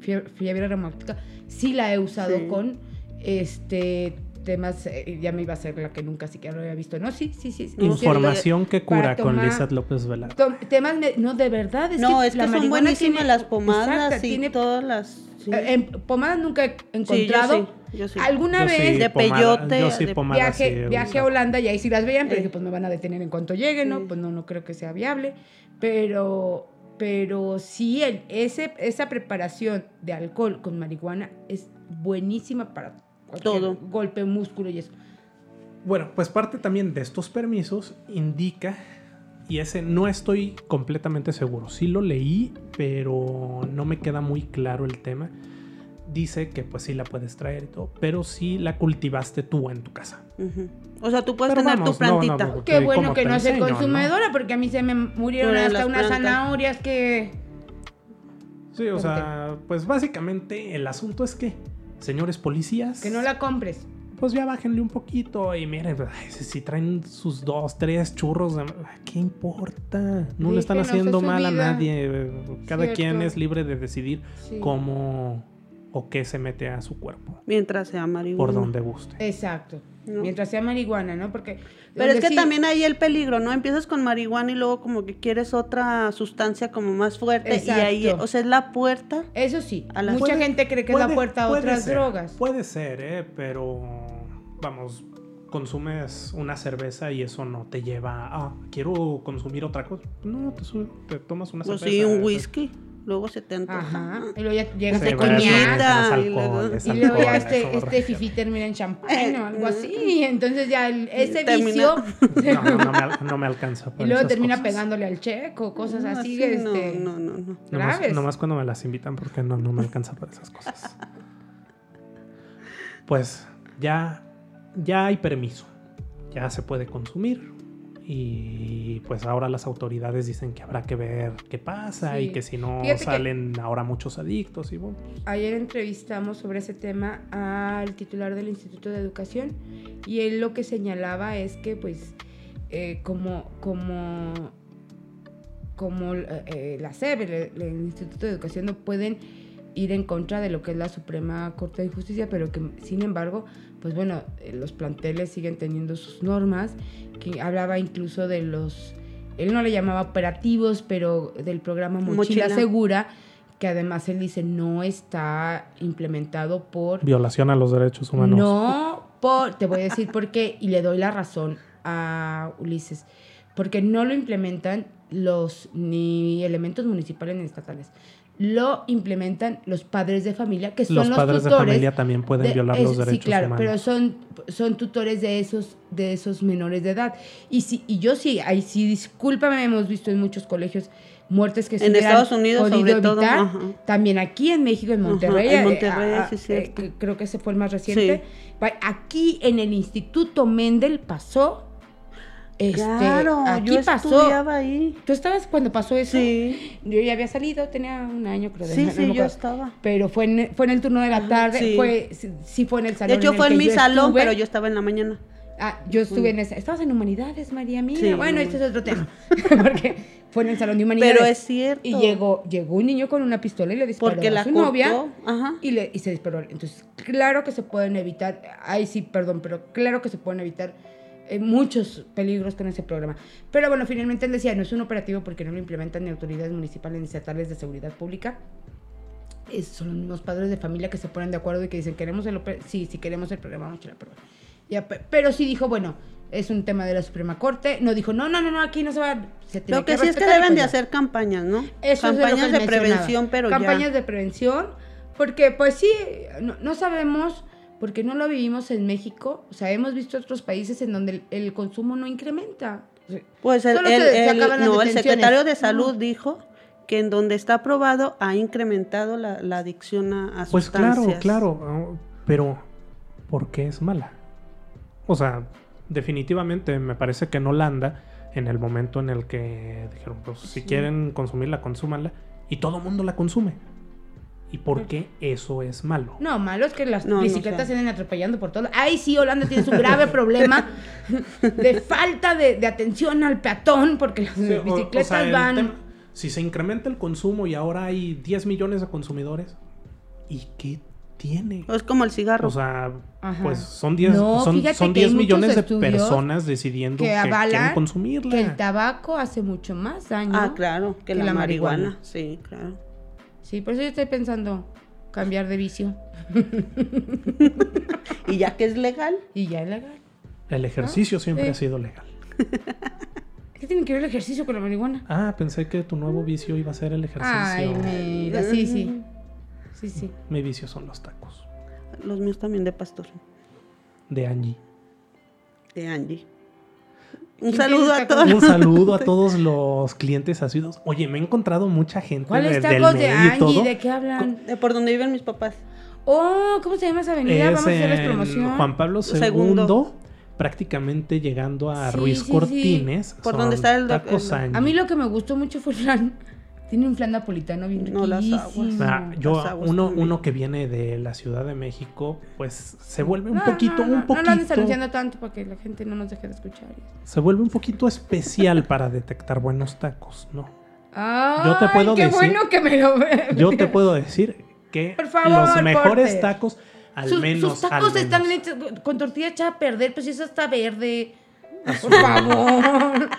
fiebre, reumática sí la he usado con este temas, eh, ya me iba a ser la que nunca siquiera lo había visto. No, sí, sí, sí. Información que cura con Lizeth López Velarde. Temas, no, de verdad. Es no, que es que son buenísimas las pomadas y tiene, todas las... En pomadas nunca he encontrado. yo sí, Alguna vez de peyote, de viaje, viaje a Holanda y ahí sí las veían, pero que pues me van a detener en cuanto lleguen, ¿no? Pues no, no creo que sea viable. Pero, pero sí, el, ese, esa preparación de alcohol con marihuana es buenísima para todo. Golpe, músculo y eso. Bueno, pues parte también de estos permisos indica, y ese no estoy completamente seguro, sí lo leí, pero no me queda muy claro el tema. Dice que pues sí la puedes traer y todo, pero sí la cultivaste tú en tu casa. O sea, tú puedes tener tu plantita. Qué bueno que no es consumidora, porque a mí se me murieron hasta unas zanahorias que... Sí, o sea, pues básicamente el asunto es que señores policías. Que no la compres. Pues ya bájenle un poquito y miren, si traen sus dos, tres churros, ¿qué importa? No le están haciendo mal a nadie. Cada quien es libre de decidir cómo o qué se mete a su cuerpo. Mientras sea marihuana. Por donde guste. Exacto. Mientras sea marihuana, ¿no? Porque... Pero es que también hay el peligro, ¿no? Empiezas con marihuana y luego como que quieres otra sustancia como más fuerte y ahí, o sea, es la puerta. Eso sí, mucha gente cree que es la puerta a otras drogas. Puede ser, ¿eh? Pero, vamos, consumes una cerveza y eso no te lleva a, ah, quiero consumir otra cosa. No, te, te tomas una pues cerveza. Sí, un whisky luego se te antoja. Ajá. Y luego ya llegas de coñata. Y luego, ya este, este fifi termina en champán o algo así. Entonces ya ese vicio. No, no, me, no, me, alcanza. y luego termina pegándole al checo, cosas así. este, no, no, no. Nomás, nomás cuando me las invitan porque no, no me alcanza para esas cosas. Pues ya, ya hay permiso. Ya se puede consumir y pues ahora las autoridades dicen que habrá que ver qué pasa y que si no salen ahora muchos adictos y bueno. Ayer entrevistamos sobre ese tema al titular del Instituto de Educación y él lo que señalaba es que pues eh, como como como eh, la SEB, el, el Instituto de Educación no pueden ir en contra de lo que es la Suprema Corte de Justicia, pero que sin embargo, pues bueno, eh, los planteles siguen teniendo sus normas, que hablaba incluso de los, él no le llamaba operativos, pero del programa Mochila, Segura, que además él dice no está implementado por... Violación a los derechos humanos. No, por, te voy a decir por qué, y le doy la razón a Ulises, porque no lo implementan los ni elementos municipales ni estatales lo implementan los padres de familia, que son los, los padres de familia también pueden violar los derechos Sí, claro, pero son, son tutores de esos, de esos menores de edad. Y, sí, y yo sí, ahí sí, discúlpame, hemos visto en muchos colegios muertes que se en Estados Unidos sobre todo, también aquí en México en Monterrey, en Monterrey eh, sí, eh, creo que ese fue el más reciente. Aquí en el Instituto Mendel pasó este, claro, aquí yo pasó. estudiaba ahí. ¿Tú estabas cuando pasó eso? Sí. Yo ya había salido, tenía un año creo. De, sí, sí, yo estaba. Pero fue en, fue en el turno de la tarde, sí. fue, sí fue en el salón. De hecho fue en, mi salón, pero yo estaba en la mañana. Ah, yo estuve en esa. Estabas en humanidades, María mía. Sí, bueno, este es otro tema. Porque fue en el salón de humanidades. Pero es cierto. Y llegó, llegó un niño con una pistola y le disparó Porque a la su novia. Ajá. Y, le, y se disparó. Entonces, claro que se pueden evitar. Ay, sí, perdón, pero claro que se pueden evitar eh, muchos peligros con ese programa. Pero bueno, finalmente él decía, no es un operativo porque no lo implementan ni autoridades municipales ni estatales de seguridad pública. Es, son los mismos padres de familia que se ponen de acuerdo y que dicen, queremos el sí, sí queremos el programa, vamos a la prueba. Ya, pero sí dijo, bueno, es un tema de la Suprema Corte. No dijo, no, no, no, no aquí no se va. Se lo que, sí es que deben de pues hacer campañas, ¿no? campañas de prevención, pero Campañas de prevención, porque pues sí, no, no sabemos porque no lo vivimos en México. O sea, hemos visto otros países en donde el, consumo no incrementa. Pues el, el, no, el secretario de salud dijo que en donde está aprobado ha incrementado la, adicción a, pues sustancias. Pues claro, claro, pero ¿por qué es mala? O sea, definitivamente me parece que en Holanda, en el momento en el que dijeron, pues si quieren consumirla, consúmanla, y todo el mundo la consume. ¿Y por qué eso es malo? No, malo es que las bicicletas se ven atropellando por todo. Ahí sí, Holanda tiene un grave problema de falta de, atención al peatón porque las bicicletas van... si se incrementa el consumo y ahora hay 10 millones de consumidores, ¿y qué tiene. Es como el cigarro. O sea, pues son 10 son, 10 millones de personas decidiendo que, quieren consumirla. Que el tabaco hace mucho más daño. Ah, claro, que, la, marihuana. Sí, claro. Sí, por eso yo estoy pensando cambiar de vicio. y ya que es legal. Y ya es legal. El ejercicio siempre ha sido legal. ¿Qué tiene que ver el ejercicio con la marihuana? Ah, pensé que tu nuevo vicio iba a ser el ejercicio. Ay, mira, sí, sí. Sí, sí. Mi vicio son los tacos. Los míos también de pastor. De Angie. De Angie. Un saludo a todos. Un saludo a todos los clientes asiduos. Oye, me he encontrado mucha gente ¿Cuáles tacos de Angie? ¿De qué hablan? De por donde viven mis papás. Oh, ¿cómo se llama esa avenida? Vamos a hacerles promoción. Juan Pablo II, prácticamente llegando a Ruiz Cortines. Por donde está el, tacos A mí lo que me gustó mucho fue el tiene un flan napolitano bien riquísimo. No, las aguas. Ah, yo, uno, uno que viene de la Ciudad de México, pues se vuelve un poquito, un poquito... No lo andes anunciando tanto para que la gente no nos deje de escuchar. Se vuelve un poquito especial para detectar buenos tacos, ¿no? yo te puedo qué decir, bueno que me lo Yo te puedo decir que los mejores tacos, al menos... Sus tacos están hechos con tortilla hecha a perder, pues eso está verde. Por favor.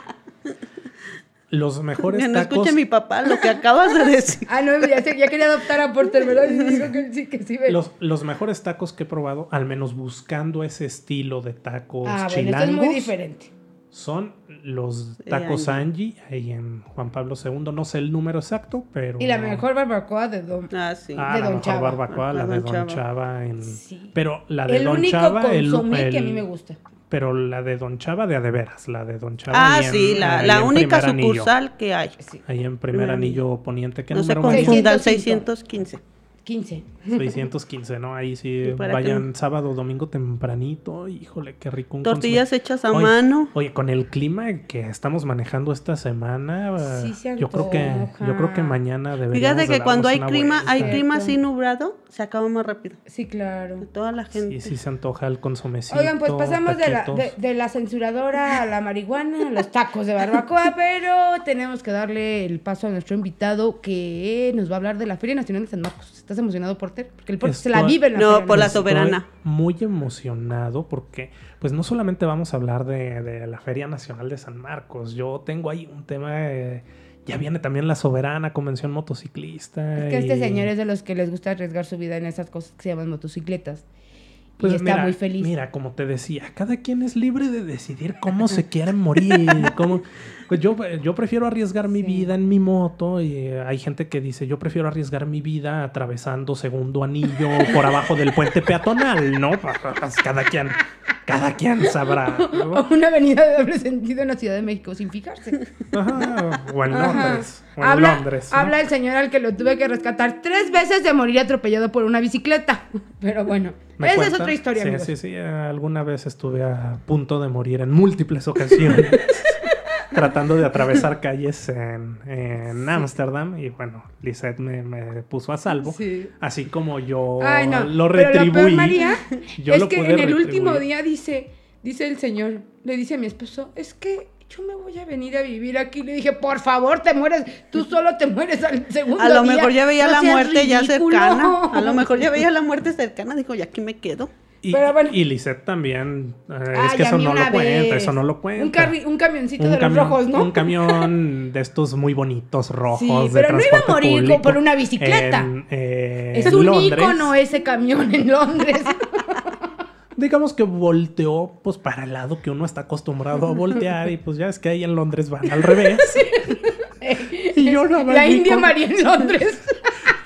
Los mejores no tacos. No escuche mi papá lo que acabas de decir. ah, no, ya, ya, quería adoptar a Porter, ¿verdad? Y dijo que sí, que sí. Los, los, mejores tacos que he probado, al menos buscando ese estilo de tacos ah, bueno, esto es muy diferente. Son los tacos Angie, ahí en Juan Pablo II. No sé el número exacto, pero. Y la mejor barbacoa de Don, ah, sí. ah, de la Don mejor Chava. barbacoa, la, de Don Chava. en... Sí. Pero la de el Don único Chava. El único que a mí me gusta pero la de Don Chava de Adeveras, la de Don Chava. Ah, sí, la, la única sucursal que hay. Ahí en primer anillo poniente. ¿Qué no se confundan, 615. 15. 615, ¿no? Ahí sí, vayan sábado, domingo tempranito. Híjole, qué rico. Tortillas hechas a mano. Oye, con el clima que estamos manejando esta semana, yo creo que yo creo que mañana deberíamos Fíjate que cuando hay clima, hay clima así nublado, se acaba más rápido. Sí, claro. toda la gente. Sí, sí se antoja el consomecito. Oigan, pues pasamos de la, de la censuradora a la marihuana, a los tacos de barbacoa, pero tenemos que darle el paso a nuestro invitado que nos va a hablar de la Feria Nacional de San Marcos. ¿Estás emocionado, Porter? Porque el Porter se la vive en la No, por la soberana. muy emocionado porque, pues, no solamente vamos a hablar de, la Feria Nacional de San Marcos. Yo tengo ahí un tema. ya viene también la soberana convención motociclista. Es que este señor es de los que les gusta arriesgar su vida en esas cosas que se llaman motocicletas. Pues y está muy feliz. Mira, como te decía, cada quien es libre de decidir cómo se quieren morir. cómo, pues yo, yo prefiero arriesgar mi vida en mi moto y eh, hay gente que dice, yo prefiero arriesgar mi vida atravesando segundo anillo por abajo del puente peatonal, ¿no? Pues cada quien, cada quien sabrá. O una avenida de doble sentido en la Ciudad de México sin fijarse. o en Londres. O en habla, Londres. Habla el señor al que lo tuve que rescatar tres veces de morir atropellado por una bicicleta. Pero bueno, esa es otra historia. Sí, sí, sí. Alguna vez estuve a punto de morir en múltiples ocasiones tratando de atravesar calles en Ámsterdam y bueno, Lisette me, puso a salvo. Así como yo lo retribuí. yo es que en el último día dice, dice el señor, le dice a mi esposo, es que yo me voy a venir a vivir aquí. Le dije, por favor, te mueres, tú solo te mueres al segundo A lo mejor ya veía la muerte ya cercana. A lo mejor ya veía la muerte cercana. Dijo, ya aquí me quedo. Y, y Lisette también. Eh, es que eso no lo cuenta, eso no lo cuenta. Un, un camioncito de los rojos, ¿no? Un camión de estos muy bonitos rojos. Sí, pero no iba a morir por una bicicleta. Eh, es un ícono ese camión en Londres. digamos que volteó pues para el lado que uno está acostumbrado a voltear y pues ya es que ahí en Londres van al revés. y yo La India María en Londres.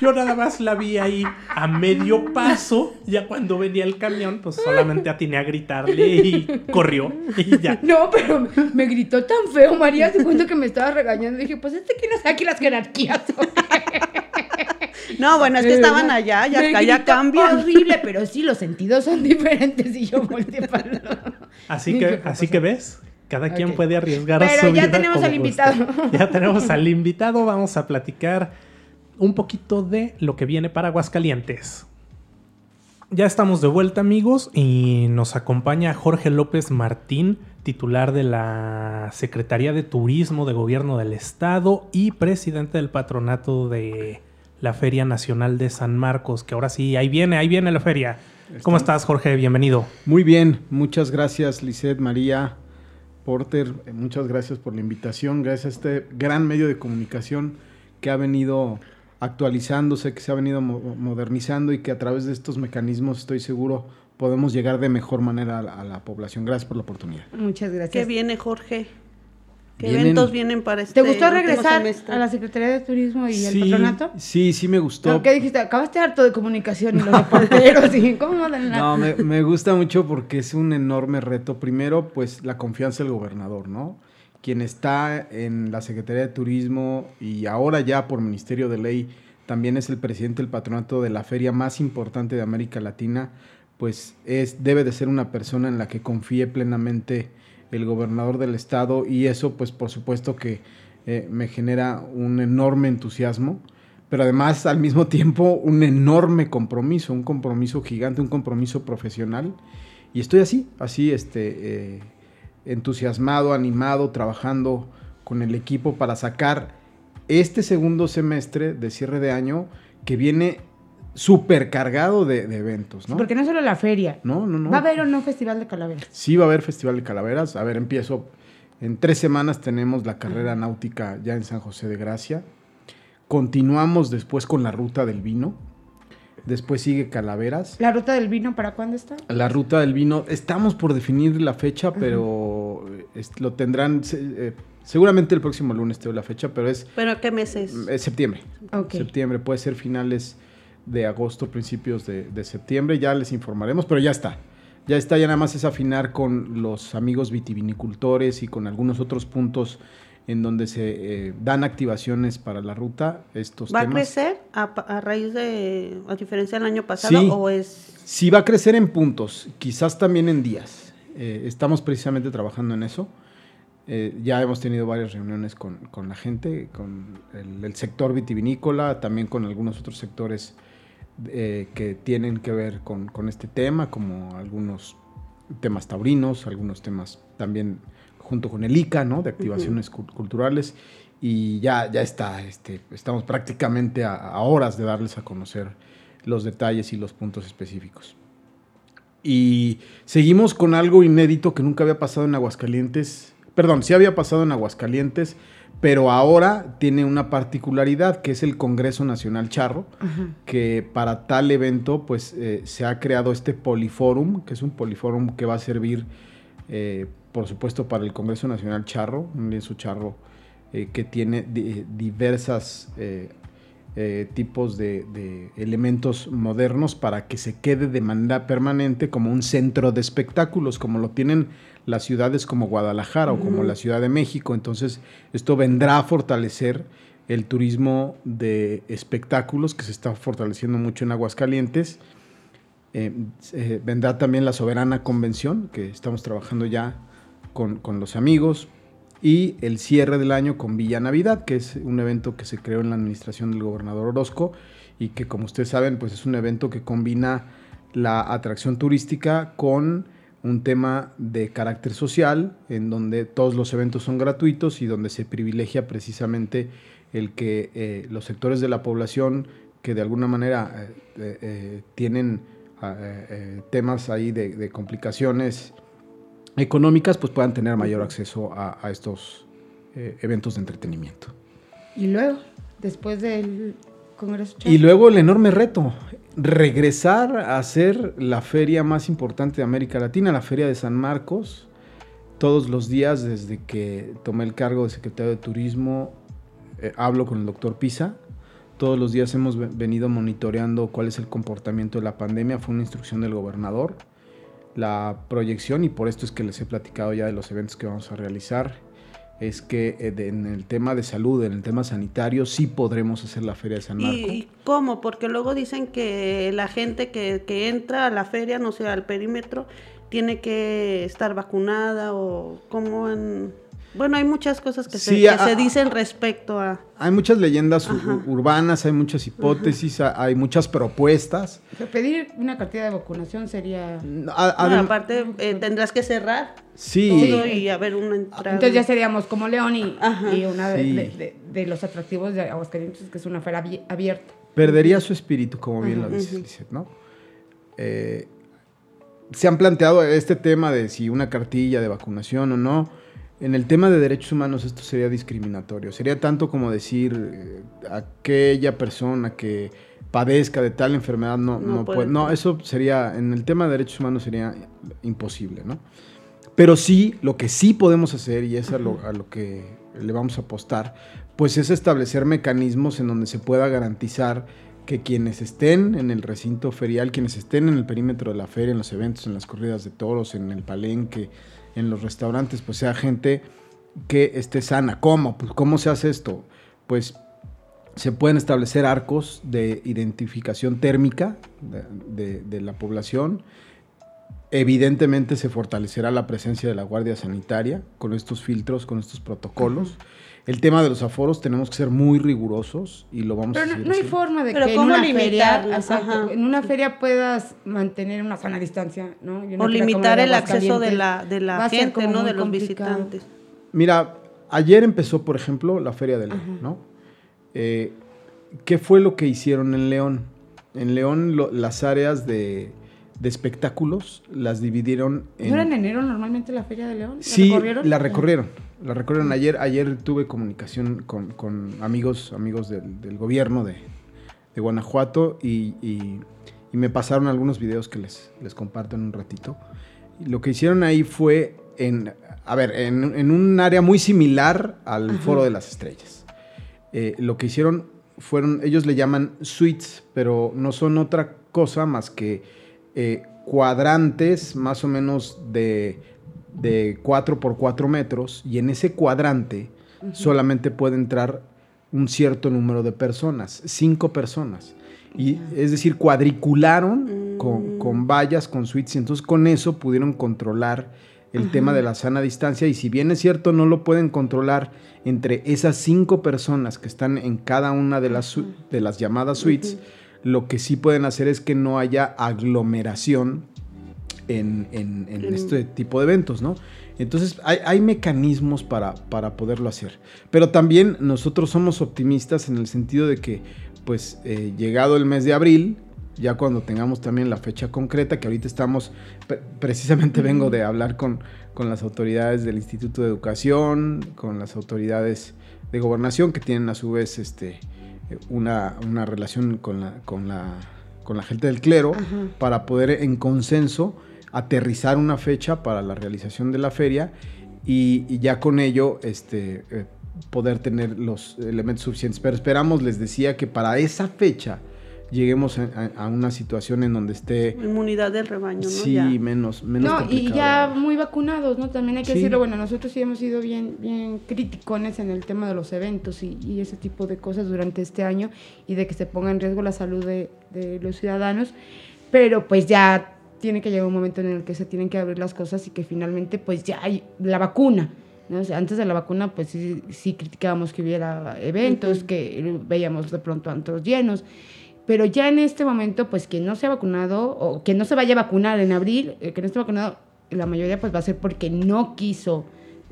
Yo nada más la vi ahí a medio paso. Ya cuando venía el camión, pues solamente atiné a gritarle y corrió. Y ya. No, pero me gritó tan feo, María. Se cuenta que me estaba regañando. Dije, pues este no sabe aquí las jerarquías. No, bueno, es que estaban allá, ya acá ya cambian. horrible, pero sí, los sentidos son diferentes y yo volteé para Así que, así que ves, cada quien puede arriesgar a su vida. Pero ya tenemos al invitado. Ya tenemos al invitado, vamos a platicar un poquito de lo que viene para Aguascalientes. Ya estamos de vuelta amigos y nos acompaña Jorge López Martín, titular de la Secretaría de Turismo de Gobierno del Estado y presidente del patronato de la Feria Nacional de San Marcos, que ahora sí, ahí viene, ahí viene la feria. ¿Cómo estás, Jorge? Bienvenido. Muy bien, muchas gracias, Lisette, María, Porter, muchas gracias por la invitación, gracias a este gran medio de comunicación que ha venido actualizándose, que se ha venido modernizando y que a través de estos mecanismos, estoy seguro, podemos llegar de mejor manera a la, población. Gracias por la oportunidad. Muchas gracias. ¿Qué viene, Jorge? ¿Qué eventos vienen para este ¿Te gustó regresar a la Secretaría de Turismo y el patronato? Sí, sí me gustó. ¿Qué dijiste? Acabaste harto de comunicación y los reporteros y cómo No, me, me gusta mucho porque es un enorme reto. Primero, pues la confianza del gobernador, ¿no? Quien está en la Secretaría de Turismo y ahora ya por Ministerio de Ley también es el presidente del patronato de la feria más importante de América Latina pues es, debe de ser una persona en la que confíe plenamente el gobernador del estado y eso pues por supuesto que eh, me genera un enorme entusiasmo, pero además al mismo tiempo un enorme compromiso, un compromiso gigante, un compromiso profesional. Y estoy así, así este, eh, entusiasmado, animado, trabajando con el equipo para sacar este segundo semestre de cierre de año que viene súper cargado de, eventos, ¿no? Porque no solo la feria. No, no, no. ¿Va a haber o no Festival de Calaveras? Sí, va a haber Festival de Calaveras. A ver, empiezo. En tres semanas tenemos la carrera náutica ya en San José de Gracia. Continuamos después con la ruta del vino. Después sigue Calaveras. ¿La ruta del vino para cuándo está? La ruta del vino, estamos por definir la fecha, pero lo tendrán eh, seguramente el próximo lunes tengo la fecha, pero es... ¿Pero qué meses? Es septiembre. Septiembre, puede ser finales de agosto, principios de, septiembre. Ya les informaremos, pero ya está. Ya está, ya nada más es afinar con los amigos vitivinicultores y con algunos otros puntos en donde se eh, dan activaciones para la ruta. Estos ¿Va a crecer a, raíz de, a diferencia del año pasado o es...? Sí, va a crecer en puntos, quizás también en días. Eh, estamos precisamente trabajando en eso. Eh, ya hemos tenido varias reuniones con, con la gente, con el, el, sector vitivinícola, también con algunos otros sectores que tienen que ver con, este tema, como algunos temas taurinos, algunos temas también junto con el ICA, ¿no? De activaciones culturales. Y ya, ya está, este, estamos prácticamente a, horas de darles a conocer los detalles y los puntos específicos. Y seguimos con algo inédito que nunca había pasado en Aguascalientes. Perdón, sí había pasado en Aguascalientes, pero ahora tiene una particularidad que es el Congreso Nacional Charro, que para tal evento pues eh, se ha creado este Poliforum, que es un Poliforum que va a servir eh, por supuesto para el Congreso Nacional Charro, un lienzo charro eh, que tiene diversas tipos de, de, elementos modernos para que se quede de manera permanente como un centro de espectáculos, como lo tienen las ciudades como Guadalajara o como la Ciudad de México. Entonces, esto vendrá a fortalecer el turismo de espectáculos que se está fortaleciendo mucho en Aguascalientes. Eh, eh, vendrá también la Soberana Convención, que estamos trabajando ya con, los amigos, y el cierre del año con Villa Navidad, que es un evento que se creó en la administración del gobernador Orozco y que, como ustedes saben, pues es un evento que combina la atracción turística con un tema de carácter social, en donde todos los eventos son gratuitos y donde se privilegia precisamente el que eh, los sectores de la población que de alguna manera eh, eh, tienen temas ahí de, complicaciones económicas, pues puedan tener mayor acceso a, a estos eventos de entretenimiento. Y luego, después del Congreso. Y luego el enorme reto, regresar a hacer la feria más importante de América Latina, la Feria de San Marcos. Todos los días desde que tomé el cargo de secretario de Turismo, eh, hablo con el doctor Pisa. Todos los días hemos venido monitoreando cuál es el comportamiento de la pandemia. Fue una instrucción del gobernador. La proyección, y por esto es que les he platicado ya de los eventos que vamos a realizar, es que eh, en el tema de salud, en el tema sanitario, sí podremos hacer la feria de San Marcos. ¿Y cómo? Porque luego dicen que la gente que, que entra a la feria, no sé, al perímetro, tiene que estar vacunada o cómo en... Bueno, hay muchas cosas que, se, se, dicen respecto a... Hay muchas leyendas urbanas, hay muchas hipótesis, hay muchas propuestas. pedir una cantidad de vacunación sería... aparte, eh, tendrás que cerrar. Sí. y haber una entrada. Entonces ya seríamos como León y, y una de, de, los atractivos de Aguascalientes, que es una feria abierta. Perdería su espíritu, como bien lo dices, ¿no? Eh, se han planteado este tema de si una cartilla de vacunación o no. En el tema de derechos humanos esto sería discriminatorio. Sería tanto como decir eh, aquella persona que padezca de tal enfermedad no, no, puede. No, eso sería, en el tema de derechos humanos sería imposible, ¿no? Pero sí, lo que sí podemos hacer, y es a lo, a lo que le vamos a apostar, pues es establecer mecanismos en donde se pueda garantizar que quienes estén en el recinto ferial, quienes estén en el perímetro de la feria, en los eventos, en las corridas de toros, en el palenque, en los restaurantes, pues sea gente que esté sana. ¿Cómo? Pues ¿cómo se hace esto? Pues se pueden establecer arcos de identificación térmica de, la población. Evidentemente se fortalecerá la presencia de la Guardia Sanitaria con estos filtros, con estos protocolos. El tema de los aforos tenemos que ser muy rigurosos y lo vamos a hacer. No, hay forma de que en una, feria, en una feria puedas mantener una sana distancia, ¿no? o limitar el acceso de la, de la gente, ¿no? De los visitantes. Mira, ayer empezó, por ejemplo, la Feria de León, ¿no? Eh, ¿Qué fue lo que hicieron en León? En León las áreas de, de espectáculos las dividieron en... ¿No era en enero normalmente la Feria de León? ¿La sí, recorrieron? la recorrieron. La recorrieron ayer. Ayer tuve comunicación con, amigos, amigos del, gobierno de, Guanajuato y, me pasaron algunos videos que les, les comparto en un ratito. lo que hicieron ahí fue en, a ver, en, un área muy similar al Foro de las Estrellas. Eh, lo que hicieron fueron, ellos le llaman suites, pero no son otra cosa más que eh, cuadrantes más o menos de de 4 por 4 metros y en ese cuadrante solamente puede entrar un cierto número de personas, cinco personas. Y es decir, cuadricularon con, vallas, con suites, y entonces con eso pudieron controlar el tema de la sana distancia. Y si bien es cierto, no lo pueden controlar entre esas cinco personas que están en cada una de las, de las llamadas suites, lo que sí pueden hacer es que no haya aglomeración en, este tipo de eventos, ¿no? Entonces hay, mecanismos para, para, poderlo hacer. Pero también nosotros somos optimistas en el sentido de que, pues, eh, llegado el mes de abril, ya cuando tengamos también la fecha concreta, que ahorita estamos, precisamente vengo de hablar con, con las autoridades del Instituto de Educación, con las autoridades de gobernación, que tienen a su vez este, una, una relación con la, con, la, con la gente del clero, para poder en consenso aterrizar una fecha para la realización de la feria y, ya con ello este, eh, poder tener los elementos suficientes. Pero esperamos, les decía, que para esa fecha lleguemos a, una situación en donde esté... Inmunidad del rebaño, ¿no? Sí, menos, menos No, y ya muy vacunados, ¿no? También hay que decirlo, bueno, nosotros sí hemos sido bien, bien criticones en el tema de los eventos y, y, ese tipo de cosas durante este año y de que se ponga en riesgo la salud de, de los ciudadanos, pero pues ya tiene que llegar un momento en el que se tienen que abrir las cosas y que finalmente pues ya hay la vacuna. ¿no? antes de la vacuna pues sí, sí criticábamos que hubiera eventos, que veíamos de pronto antros llenos, pero ya en este momento pues quien no se ha vacunado o que no se vaya a vacunar en abril, eh, que no esté vacunado, la mayoría pues va a ser porque no quiso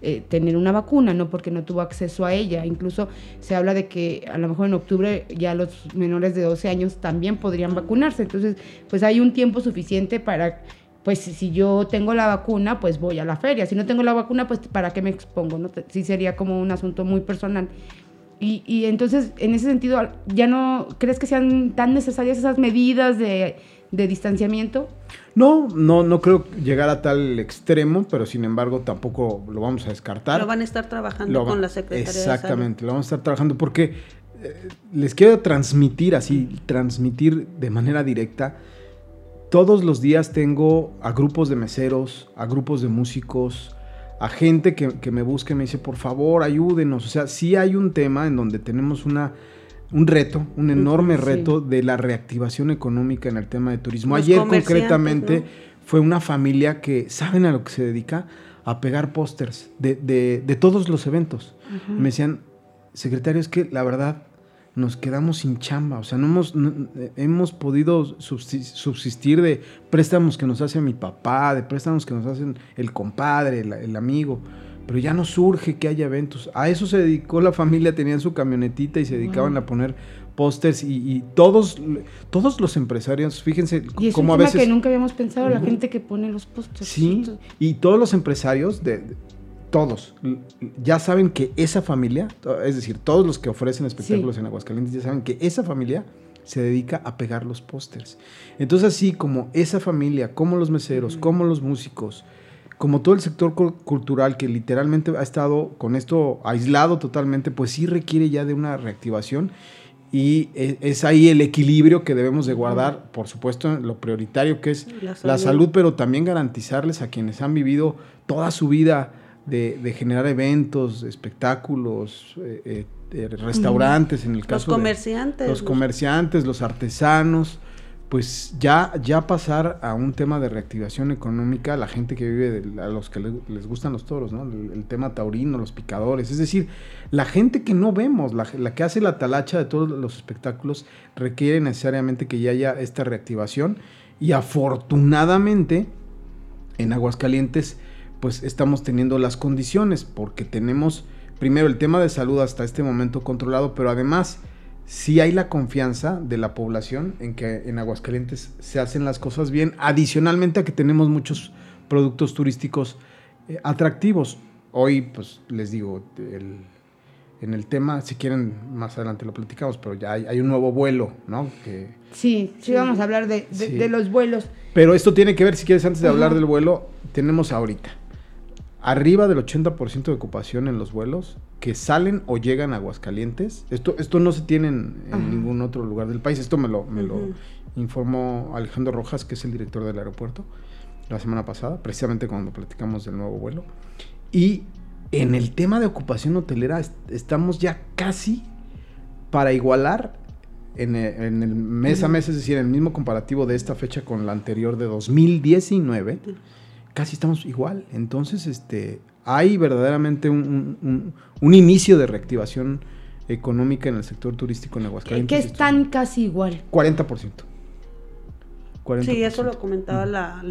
eh, tener una vacuna, no porque no tuvo acceso a ella. Incluso se habla de que a lo mejor en octubre ya los menores de 12 años también podrían vacunarse. Entonces, pues hay un tiempo suficiente para, pues si yo tengo la vacuna, pues voy a la feria. Si no tengo la vacuna, pues ¿para qué me expongo? ¿no? Sí sería como un asunto muy personal. Y, y entonces, en ese sentido, ¿ya no crees que sean tan necesarias esas medidas de de distanciamiento? No, no, no creo llegar a tal extremo, pero sin embargo tampoco lo vamos a descartar. Lo van a estar trabajando con la Secretaría Exactamente, lo vamos a estar trabajando porque eh, les quiero transmitir así, transmitir de manera directa. Todos los días tengo a grupos de meseros, a grupos de músicos, a gente que, que me busca y me dice, por favor, ayúdenos. O sea, sí hay un tema en donde tenemos una un reto, un enorme reto de la reactivación económica en el tema de turismo. Ayer concretamente fue una familia que, ¿saben a lo que se dedica? A pegar pósters de, de, todos los eventos. Me decían, secretario, es que la verdad nos quedamos sin chamba, o sea, no hemos, hemos podido subsistir de préstamos que nos hace mi papá, de préstamos que nos hacen el compadre, el amigo pero ya no surge que haya eventos. A eso se dedicó la familia, tenían su camionetita y se dedicaban a poner pósters y, todos, todos los empresarios, fíjense y es cómo un a veces... que nunca habíamos pensado, la gente que pone los pósters. Sí, y todos los empresarios, de, todos, ya saben que esa familia, es decir, todos los que ofrecen espectáculos en Aguascalientes ya saben que esa familia se dedica a pegar los pósters. Entonces así como esa familia, como los meseros, como los músicos, como todo el sector cultural que literalmente ha estado con esto aislado totalmente, pues sí requiere ya de una reactivación y e, es ahí el equilibrio que debemos de guardar, por supuesto, lo prioritario que es la salud, pero también garantizarles a quienes han vivido toda su vida de, generar eventos, espectáculos, eh, eh, eh, restaurantes, en el caso los comerciantes, los comerciantes, los artesanos, pues ya, ya pasar a un tema de reactivación económica, la gente que vive, a los que les, gustan los toros, ¿no? El, tema taurino, los picadores, es decir, la gente que no vemos, la, que hace la talacha de todos los espectáculos, requiere necesariamente que ya haya esta reactivación y afortunadamente en Aguascalientes pues estamos teniendo las condiciones porque tenemos primero el tema de salud hasta este momento controlado, pero además si hay la confianza de la población en que en Aguascalientes se hacen las cosas bien, adicionalmente a que tenemos muchos productos turísticos eh, atractivos. Hoy, pues les digo, en el tema, si quieren, más adelante lo platicamos, pero ya hay, un nuevo vuelo, ¿no? Que, sí, sí, vamos a hablar de, los vuelos. Pero esto tiene que ver, si quieres, antes de hablar del vuelo, tenemos ahorita arriba del 80% de ocupación en los vuelos que salen o llegan a Aguascalientes. Esto, esto no se tiene en, ningún otro lugar del país. Esto me lo, me lo informó Alejandro Rojas, que es el director del aeropuerto, la semana pasada, precisamente cuando platicamos del nuevo vuelo. Y en el tema de ocupación hotelera estamos ya casi para igualar en el, mes a mes, es decir, en el mismo comparativo de esta fecha con la anterior de 2019 casi estamos igual. Entonces, este, hay verdaderamente un, inicio de reactivación económica en el sector turístico en Aguascalientes. Que están casi igual. 40%. 40%. Sí, eso lo comentaba la,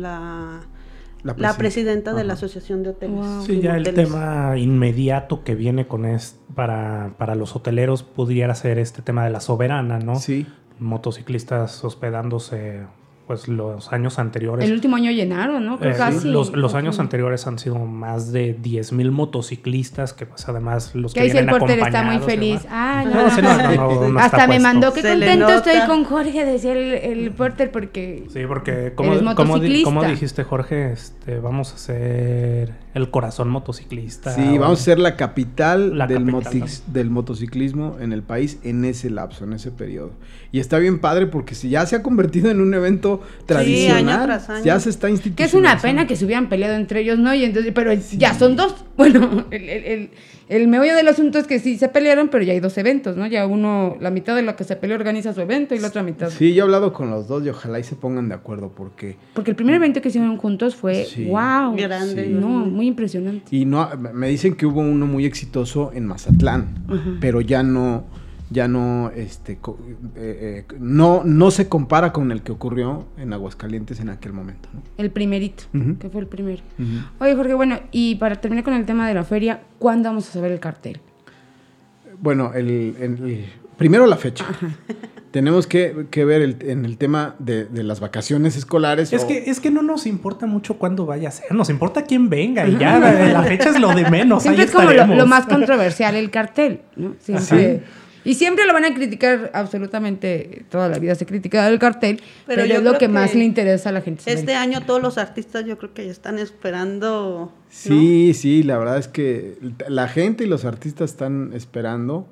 la, presidenta, de la Asociación de Hoteles. Sí, ya el tema inmediato que viene con es para, para los hoteleros pudiera ser este tema de la soberana, ¿no? Sí. Motociclistas hospedándose pues los años anteriores. El último año llenaron, ¿no? Eh, casi. Los, los años anteriores han sido más de 10.000 motociclistas que pues además los que, que vienen el porter está muy feliz. Ah, no. no, Hasta me mandó que contento estoy con Jorge, decía el, el porter porque Sí, porque como, como, como, dijiste Jorge, este vamos a ser el corazón motociclista. Sí, vamos a ser la capital, del, del motociclismo en el país en ese lapso, en ese periodo. Y está bien padre porque si ya se ha convertido en un evento tradicional, ya se está institucionalizando. Que es una pena que se hubieran peleado entre ellos, ¿no? Y entonces, pero ya son dos. Bueno, el, el, el, meollo del asunto es que sí se pelearon, pero ya hay dos eventos, ¿no? Ya uno, la mitad de la que se peleó organiza su evento y la otra mitad. Sí, yo he hablado con los dos y ojalá y se pongan de acuerdo porque... Porque el primer evento que hicieron juntos fue, wow, grande. No, muy impresionante. Y no, me dicen que hubo uno muy exitoso en Mazatlán, pero ya no ya no, este, eh, eh, no, no se compara con el que ocurrió en Aguascalientes en aquel momento. El primerito, que fue el primero. Oye, Jorge, bueno, y para terminar con el tema de la feria, ¿cuándo vamos a saber el cartel? Bueno, el, primero la fecha. Tenemos que, ver en el tema de, las vacaciones escolares. Es, que, es que no nos importa mucho cuándo vaya a ser, nos importa quién venga y ya, la fecha es lo de menos. Siempre es como lo, más controversial, el cartel. ¿no? Siempre. Y siempre lo van a criticar, absolutamente toda la vida se critica el cartel, pero, es lo que, más le interesa a la gente. Este año todos los artistas yo creo que ya están esperando. Sí, sí, la verdad es que la gente y los artistas están esperando.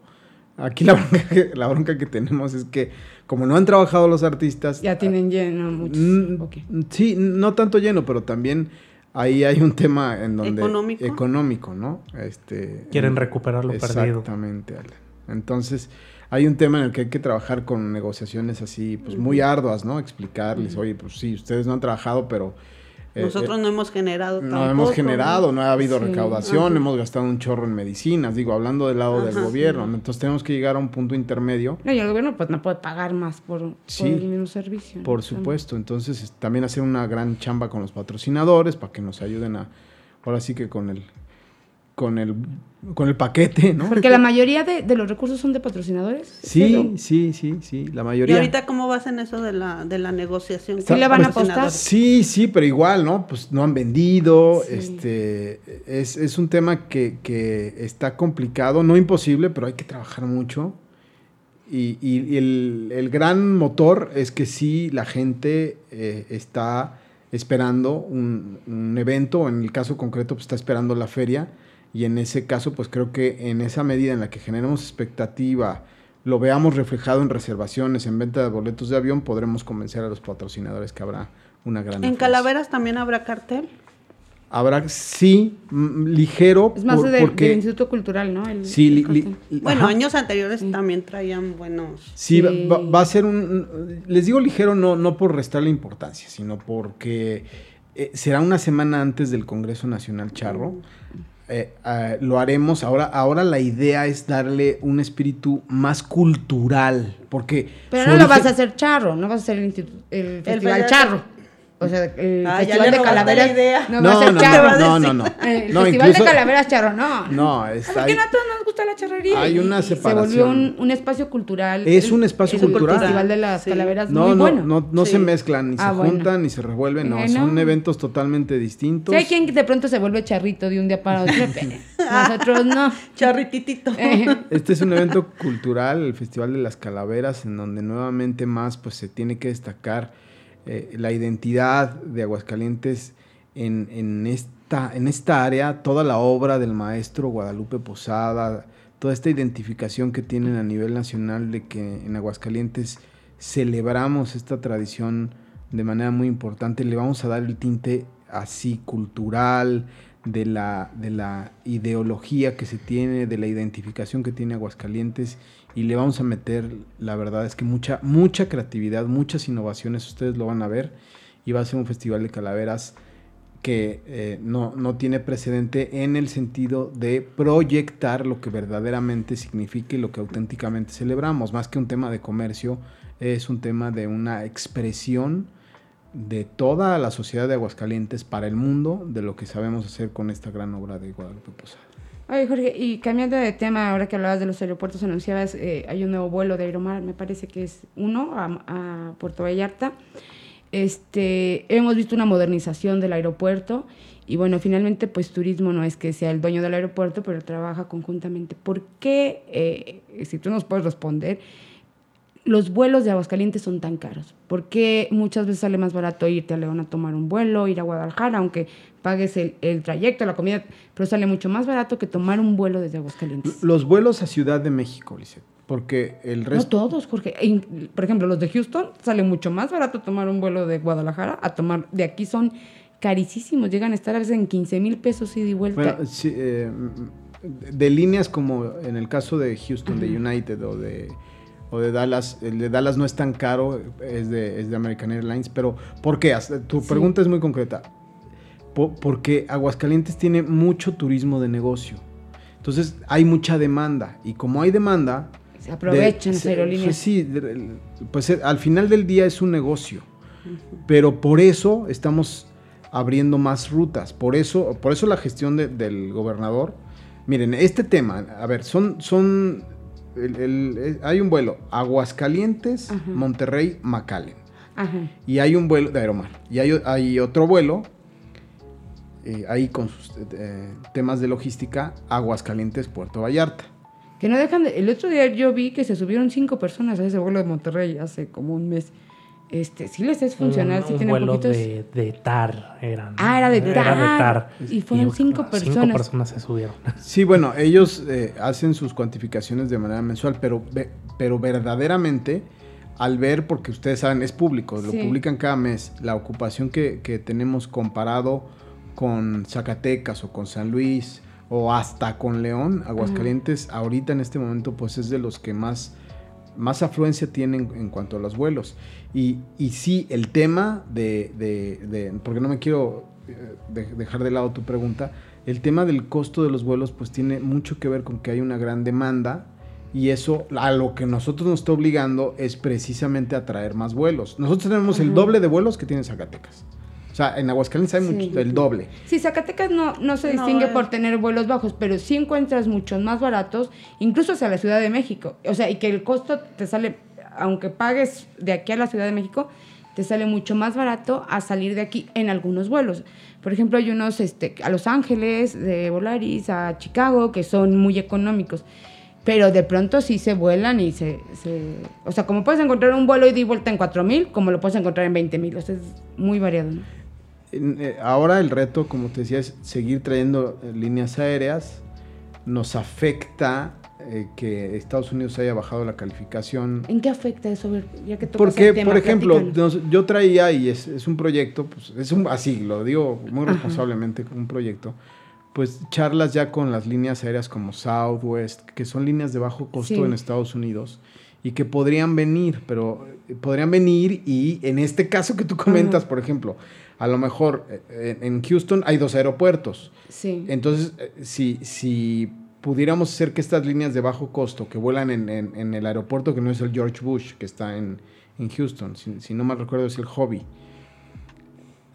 Aquí la bronca, la bronca que tenemos es que como no han trabajado los artistas... Ya tienen lleno muchos. Sí, no tanto lleno, pero también ahí hay un tema en donde... Económico. Económico, ¿no? Este, Quieren recuperar lo perdido. Exactamente, Ale. Entonces, hay un tema en el que hay que trabajar con negociaciones así, pues muy arduas, ¿no? Explicarles, oye, pues sí, ustedes no han trabajado, pero... Eh, Nosotros eh, no hemos generado No hemos generado, no ha habido recaudación, hemos gastado un chorro en medicinas, digo, hablando del lado del gobierno. Entonces tenemos que llegar a un punto intermedio. No, y el gobierno pues no puede pagar más por, el mismo servicio. Por supuesto, entonces también hacer una gran chamba con los patrocinadores para que nos ayuden a, ahora sí que con el con el con el paquete, ¿no? Porque la mayoría de, los recursos son de patrocinadores. Sí, sí, sí, sí, la mayoría. ¿Y ahorita cómo vas en eso de la, de la negociación? ¿Sí le van a apostar? Sí, sí, pero igual, ¿no? Pues no han vendido, este, es, un tema que, está complicado, no imposible, pero hay que trabajar mucho. Y, el, gran motor es que sí, la gente eh, está esperando un, un, evento, en el caso concreto, pues está esperando la feria y en ese caso, pues creo que en esa medida en la que generemos expectativa, lo veamos reflejado en reservaciones, en venta de boletos de avión, podremos convencer a los patrocinadores que habrá una gran... ¿En Calaveras también habrá cartel? Habrá, sí, ligero. Es más de, porque, del Instituto Cultural, ¿no? sí, bueno, años anteriores también traían buenos. Sí, Va, a ser un. Les digo ligero no, no por restarle importancia, sino porque eh, será una semana antes del Congreso Nacional Charro. Eh, ah, lo haremos. Ahora, ahora la idea es darle un espíritu más cultural. Porque. Pero no lo vas a hacer charro, no vas a hacer el, el festival charro. O sea, el ah, Festival de Calaveras idea. no, va a ser charro. No, no, no. El Festival de Calaveras charro, no. No, está Porque no a todos nos gusta la charrería. Hay una separación. Se volvió un, un espacio cultural. Es un espacio cultural. El Festival de las Calaveras no, muy no, bueno. No, no se mezclan, ni ah, se juntan, ni se revuelven. No, son eventos totalmente distintos. Si hay quien de pronto se vuelve charrito de un día para otro, nosotros no. Charrititito. Este es un evento cultural, el Festival de las Calaveras, en donde nuevamente más pues se tiene que destacar eh, la identidad de Aguascalientes en, esta, en esta área, toda la obra del maestro Guadalupe Posada, toda esta identificación que tienen a nivel nacional de que en Aguascalientes celebramos esta tradición de manera muy importante, le vamos a dar el tinte así cultural, de la, de la ideología que se tiene, de la identificación que tiene Aguascalientes y le vamos a meter, la verdad es que mucha, mucha creatividad, muchas innovaciones, ustedes lo van a ver y va a ser un festival de calaveras que eh, no, no, tiene precedente en el sentido de proyectar lo que verdaderamente significa y lo que auténticamente celebramos, más que un tema de comercio, es un tema de una expresión de toda la sociedad de Aguascalientes para el mundo de lo que sabemos hacer con esta gran obra de Guadalupe Posada. Oye, Jorge, y cambiando de tema, ahora que hablabas de los aeropuertos, anunciabas, eh, hay un nuevo vuelo de Aeromar, me parece que es uno, a, Puerto Vallarta. Este, hemos visto una modernización del aeropuerto y bueno, finalmente pues turismo no es que sea el dueño del aeropuerto, pero trabaja conjuntamente. ¿Por qué, eh, si tú nos puedes responder, los vuelos de Aguascalientes son tan caros? ¿Por qué muchas veces sale más barato irte a León a tomar un vuelo, ir a Guadalajara, aunque pagues el, el, trayecto, la comida, pero sale mucho más barato que tomar un vuelo desde Aguascalientes? Los vuelos a Ciudad de México, Lisset, porque el resto... No todos, Jorge. Por ejemplo, los de Houston sale mucho más barato tomar un vuelo de Guadalajara a tomar... De aquí son carísimos, llegan a estar a veces en 15 mil pesos ida y vuelta. Bueno, sí, eh, de líneas como en el caso de Houston, de United o de o de Dallas. El de Dallas no es tan caro, es de, es de American Airlines, pero ¿por qué? Tu pregunta es muy concreta. Porque Aguascalientes tiene mucho turismo de negocio. Entonces hay mucha demanda y como hay demanda... Se aprovechan las aerolíneas. Pues sí, pues eh, al final del día es un negocio. Pero por eso estamos abriendo más rutas. Por eso, por eso la gestión del gobernador. Miren, este tema, a ver, son, son el, hay un vuelo Aguascalientes, Monterrey, McAllen. Y hay un vuelo de Aeromar. Y hay, otro vuelo, eh, ahí con sus eh, temas de logística, Aguascalientes, Puerto Vallarta. Que no dejan el otro día yo vi que se subieron cinco personas a ese vuelo de Monterrey hace como un mes. Este, sí les es funcional, un, sí tienen vuelo de, de, TAR eran. Ah, era de TAR. Y fueron cinco personas. Cinco personas se subieron. Sí, bueno, ellos eh, hacen sus cuantificaciones de manera mensual, pero, pero verdaderamente, al ver, porque ustedes saben, es público, lo publican cada mes, la ocupación que, que tenemos comparado con Zacatecas o con San Luis o hasta con León, Aguascalientes, ahorita en este momento, pues es de los que más más afluencia tienen en cuanto a los vuelos. Y, y sí, el tema de, de, porque no me quiero eh, dejar de lado tu pregunta, el tema del costo de los vuelos pues tiene mucho que ver con que hay una gran demanda y eso a lo que nosotros nos está obligando es precisamente a traer más vuelos. Nosotros tenemos el doble de vuelos que tiene Zacatecas. O sea, en Aguascalientes hay mucho, el doble. Sí, Zacatecas no, no se distingue por tener vuelos bajos, pero sí encuentras muchos más baratos, incluso hacia la Ciudad de México. O sea, y que el costo te sale, aunque pagues de aquí a la Ciudad de México, te sale mucho más barato a salir de aquí en algunos vuelos. Por ejemplo, hay unos este, a Los Ángeles, de Volaris, a Chicago, que son muy económicos. Pero de pronto sí se vuelan y se, O sea, como puedes encontrar un vuelo y de vuelta en 4.000, como lo puedes encontrar en 20.000. O sea, es muy variado. Eh, ahora el reto, como te decía, es seguir trayendo eh, líneas aéreas. Nos afecta eh, que Estados Unidos haya bajado la calificación. ¿En qué afecta eso? Ya que Porque, por ejemplo, yo traía, y es, es, un proyecto, pues es un, así, lo digo muy responsablemente, un proyecto, pues charlas ya con las líneas aéreas como Southwest, que son líneas de bajo costo en Estados Unidos y que podrían venir, pero eh, podrían venir y en este caso que tú comentas, por ejemplo, a lo mejor eh, en Houston hay dos aeropuertos. Sí. Entonces, eh, si, si pudiéramos hacer que estas líneas de bajo costo que vuelan en, en, el aeropuerto que no es el George Bush, que está en, en Houston, si, si, no mal recuerdo es el Hobby,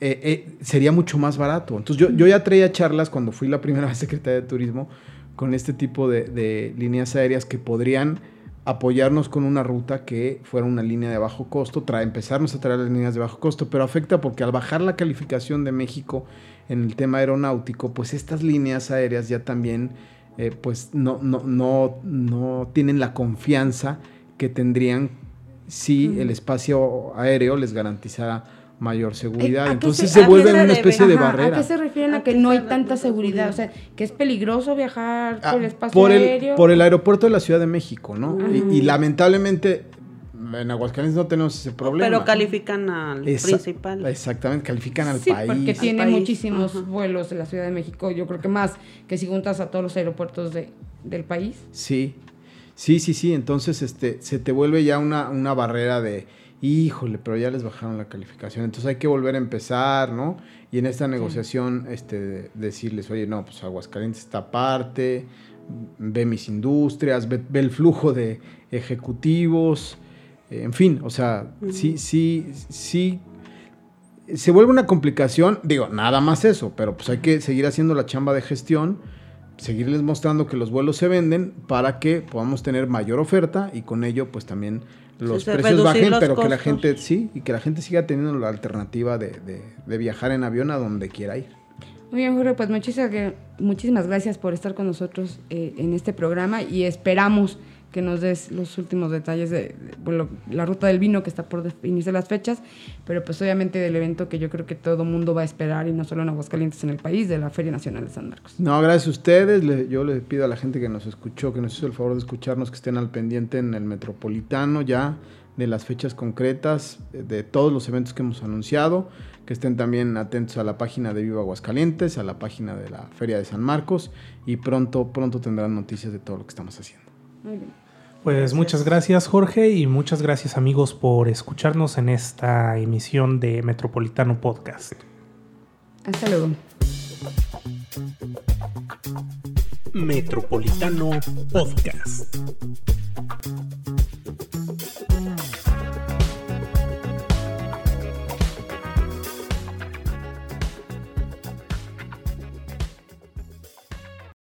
eh, eh, sería mucho más barato. Entonces yo, yo, ya traía charlas cuando fui la primera vez secretaria de Turismo con este tipo de, líneas aéreas que podrían apoyarnos con una ruta que fuera una línea de bajo costo, trae, empezarnos a traer las líneas de bajo costo, pero afecta porque al bajar la calificación de México en el tema aeronáutico, pues estas líneas aéreas ya también eh, pues no, no, no, no tienen la confianza que tendrían si el espacio aéreo les garantizara mayor seguridad. Entonces se, vuelve una especie de barrera. ¿A qué se refieren a que no hay tanta seguridad? O sea, que es peligroso viajar ah, por el espacio por el, aéreo. Por el aeropuerto de la Ciudad de México, ¿no? Y, lamentablemente en Aguascalientes no tenemos ese problema. Pero califican al principal. Exactamente, califican al sí, país. porque tiene muchísimos vuelos de la Ciudad de México. Yo creo que más que si juntas a todos los aeropuertos de, del país. Sí, sí, sí, sí. Entonces este, se te vuelve ya una, una barrera de híjole, pero ya les bajaron la calificación, entonces hay que volver a empezar, ¿no? Y en esta negociación, este, decirles, oye, no, pues Aguascalientes está aparte, ve mis industrias, ve, el flujo de ejecutivos, en fin, o sea, sí, sí, sí, se vuelve una complicación, digo, nada más eso, pero pues hay que seguir haciendo la chamba de gestión, seguirles mostrando que los vuelos se venden para que podamos tener mayor oferta y con ello pues también los precios bajen, pero que la gente sí, y que la gente siga teniendo la alternativa de, viajar en avión a donde quiera ir. Muy bien, Jorge, pues muchísimas, muchísimas gracias por estar con nosotros eh, en este programa y esperamos que nos des los últimos detalles de, la ruta del vino que está por definirse las fechas, pero pues obviamente del evento que yo creo que todo mundo va a esperar y no solo en Aguascalientes, en el país, de la Feria Nacional de San Marcos. No, gracias a ustedes. yo les pido a la gente que nos escuchó, que nos hizo el favor de escucharnos, que estén al pendiente en el Metropolitano ya de las fechas concretas de todos los eventos que hemos anunciado, que estén también atentos a la página de Viva Aguascalientes, a la página de la Feria de San Marcos y pronto, pronto tendrán noticias de todo lo que estamos haciendo. Pues muchas gracias Jorge y muchas gracias amigos por escucharnos en esta emisión de Metropolitano Podcast. Hasta luego. Metropolitano Podcast.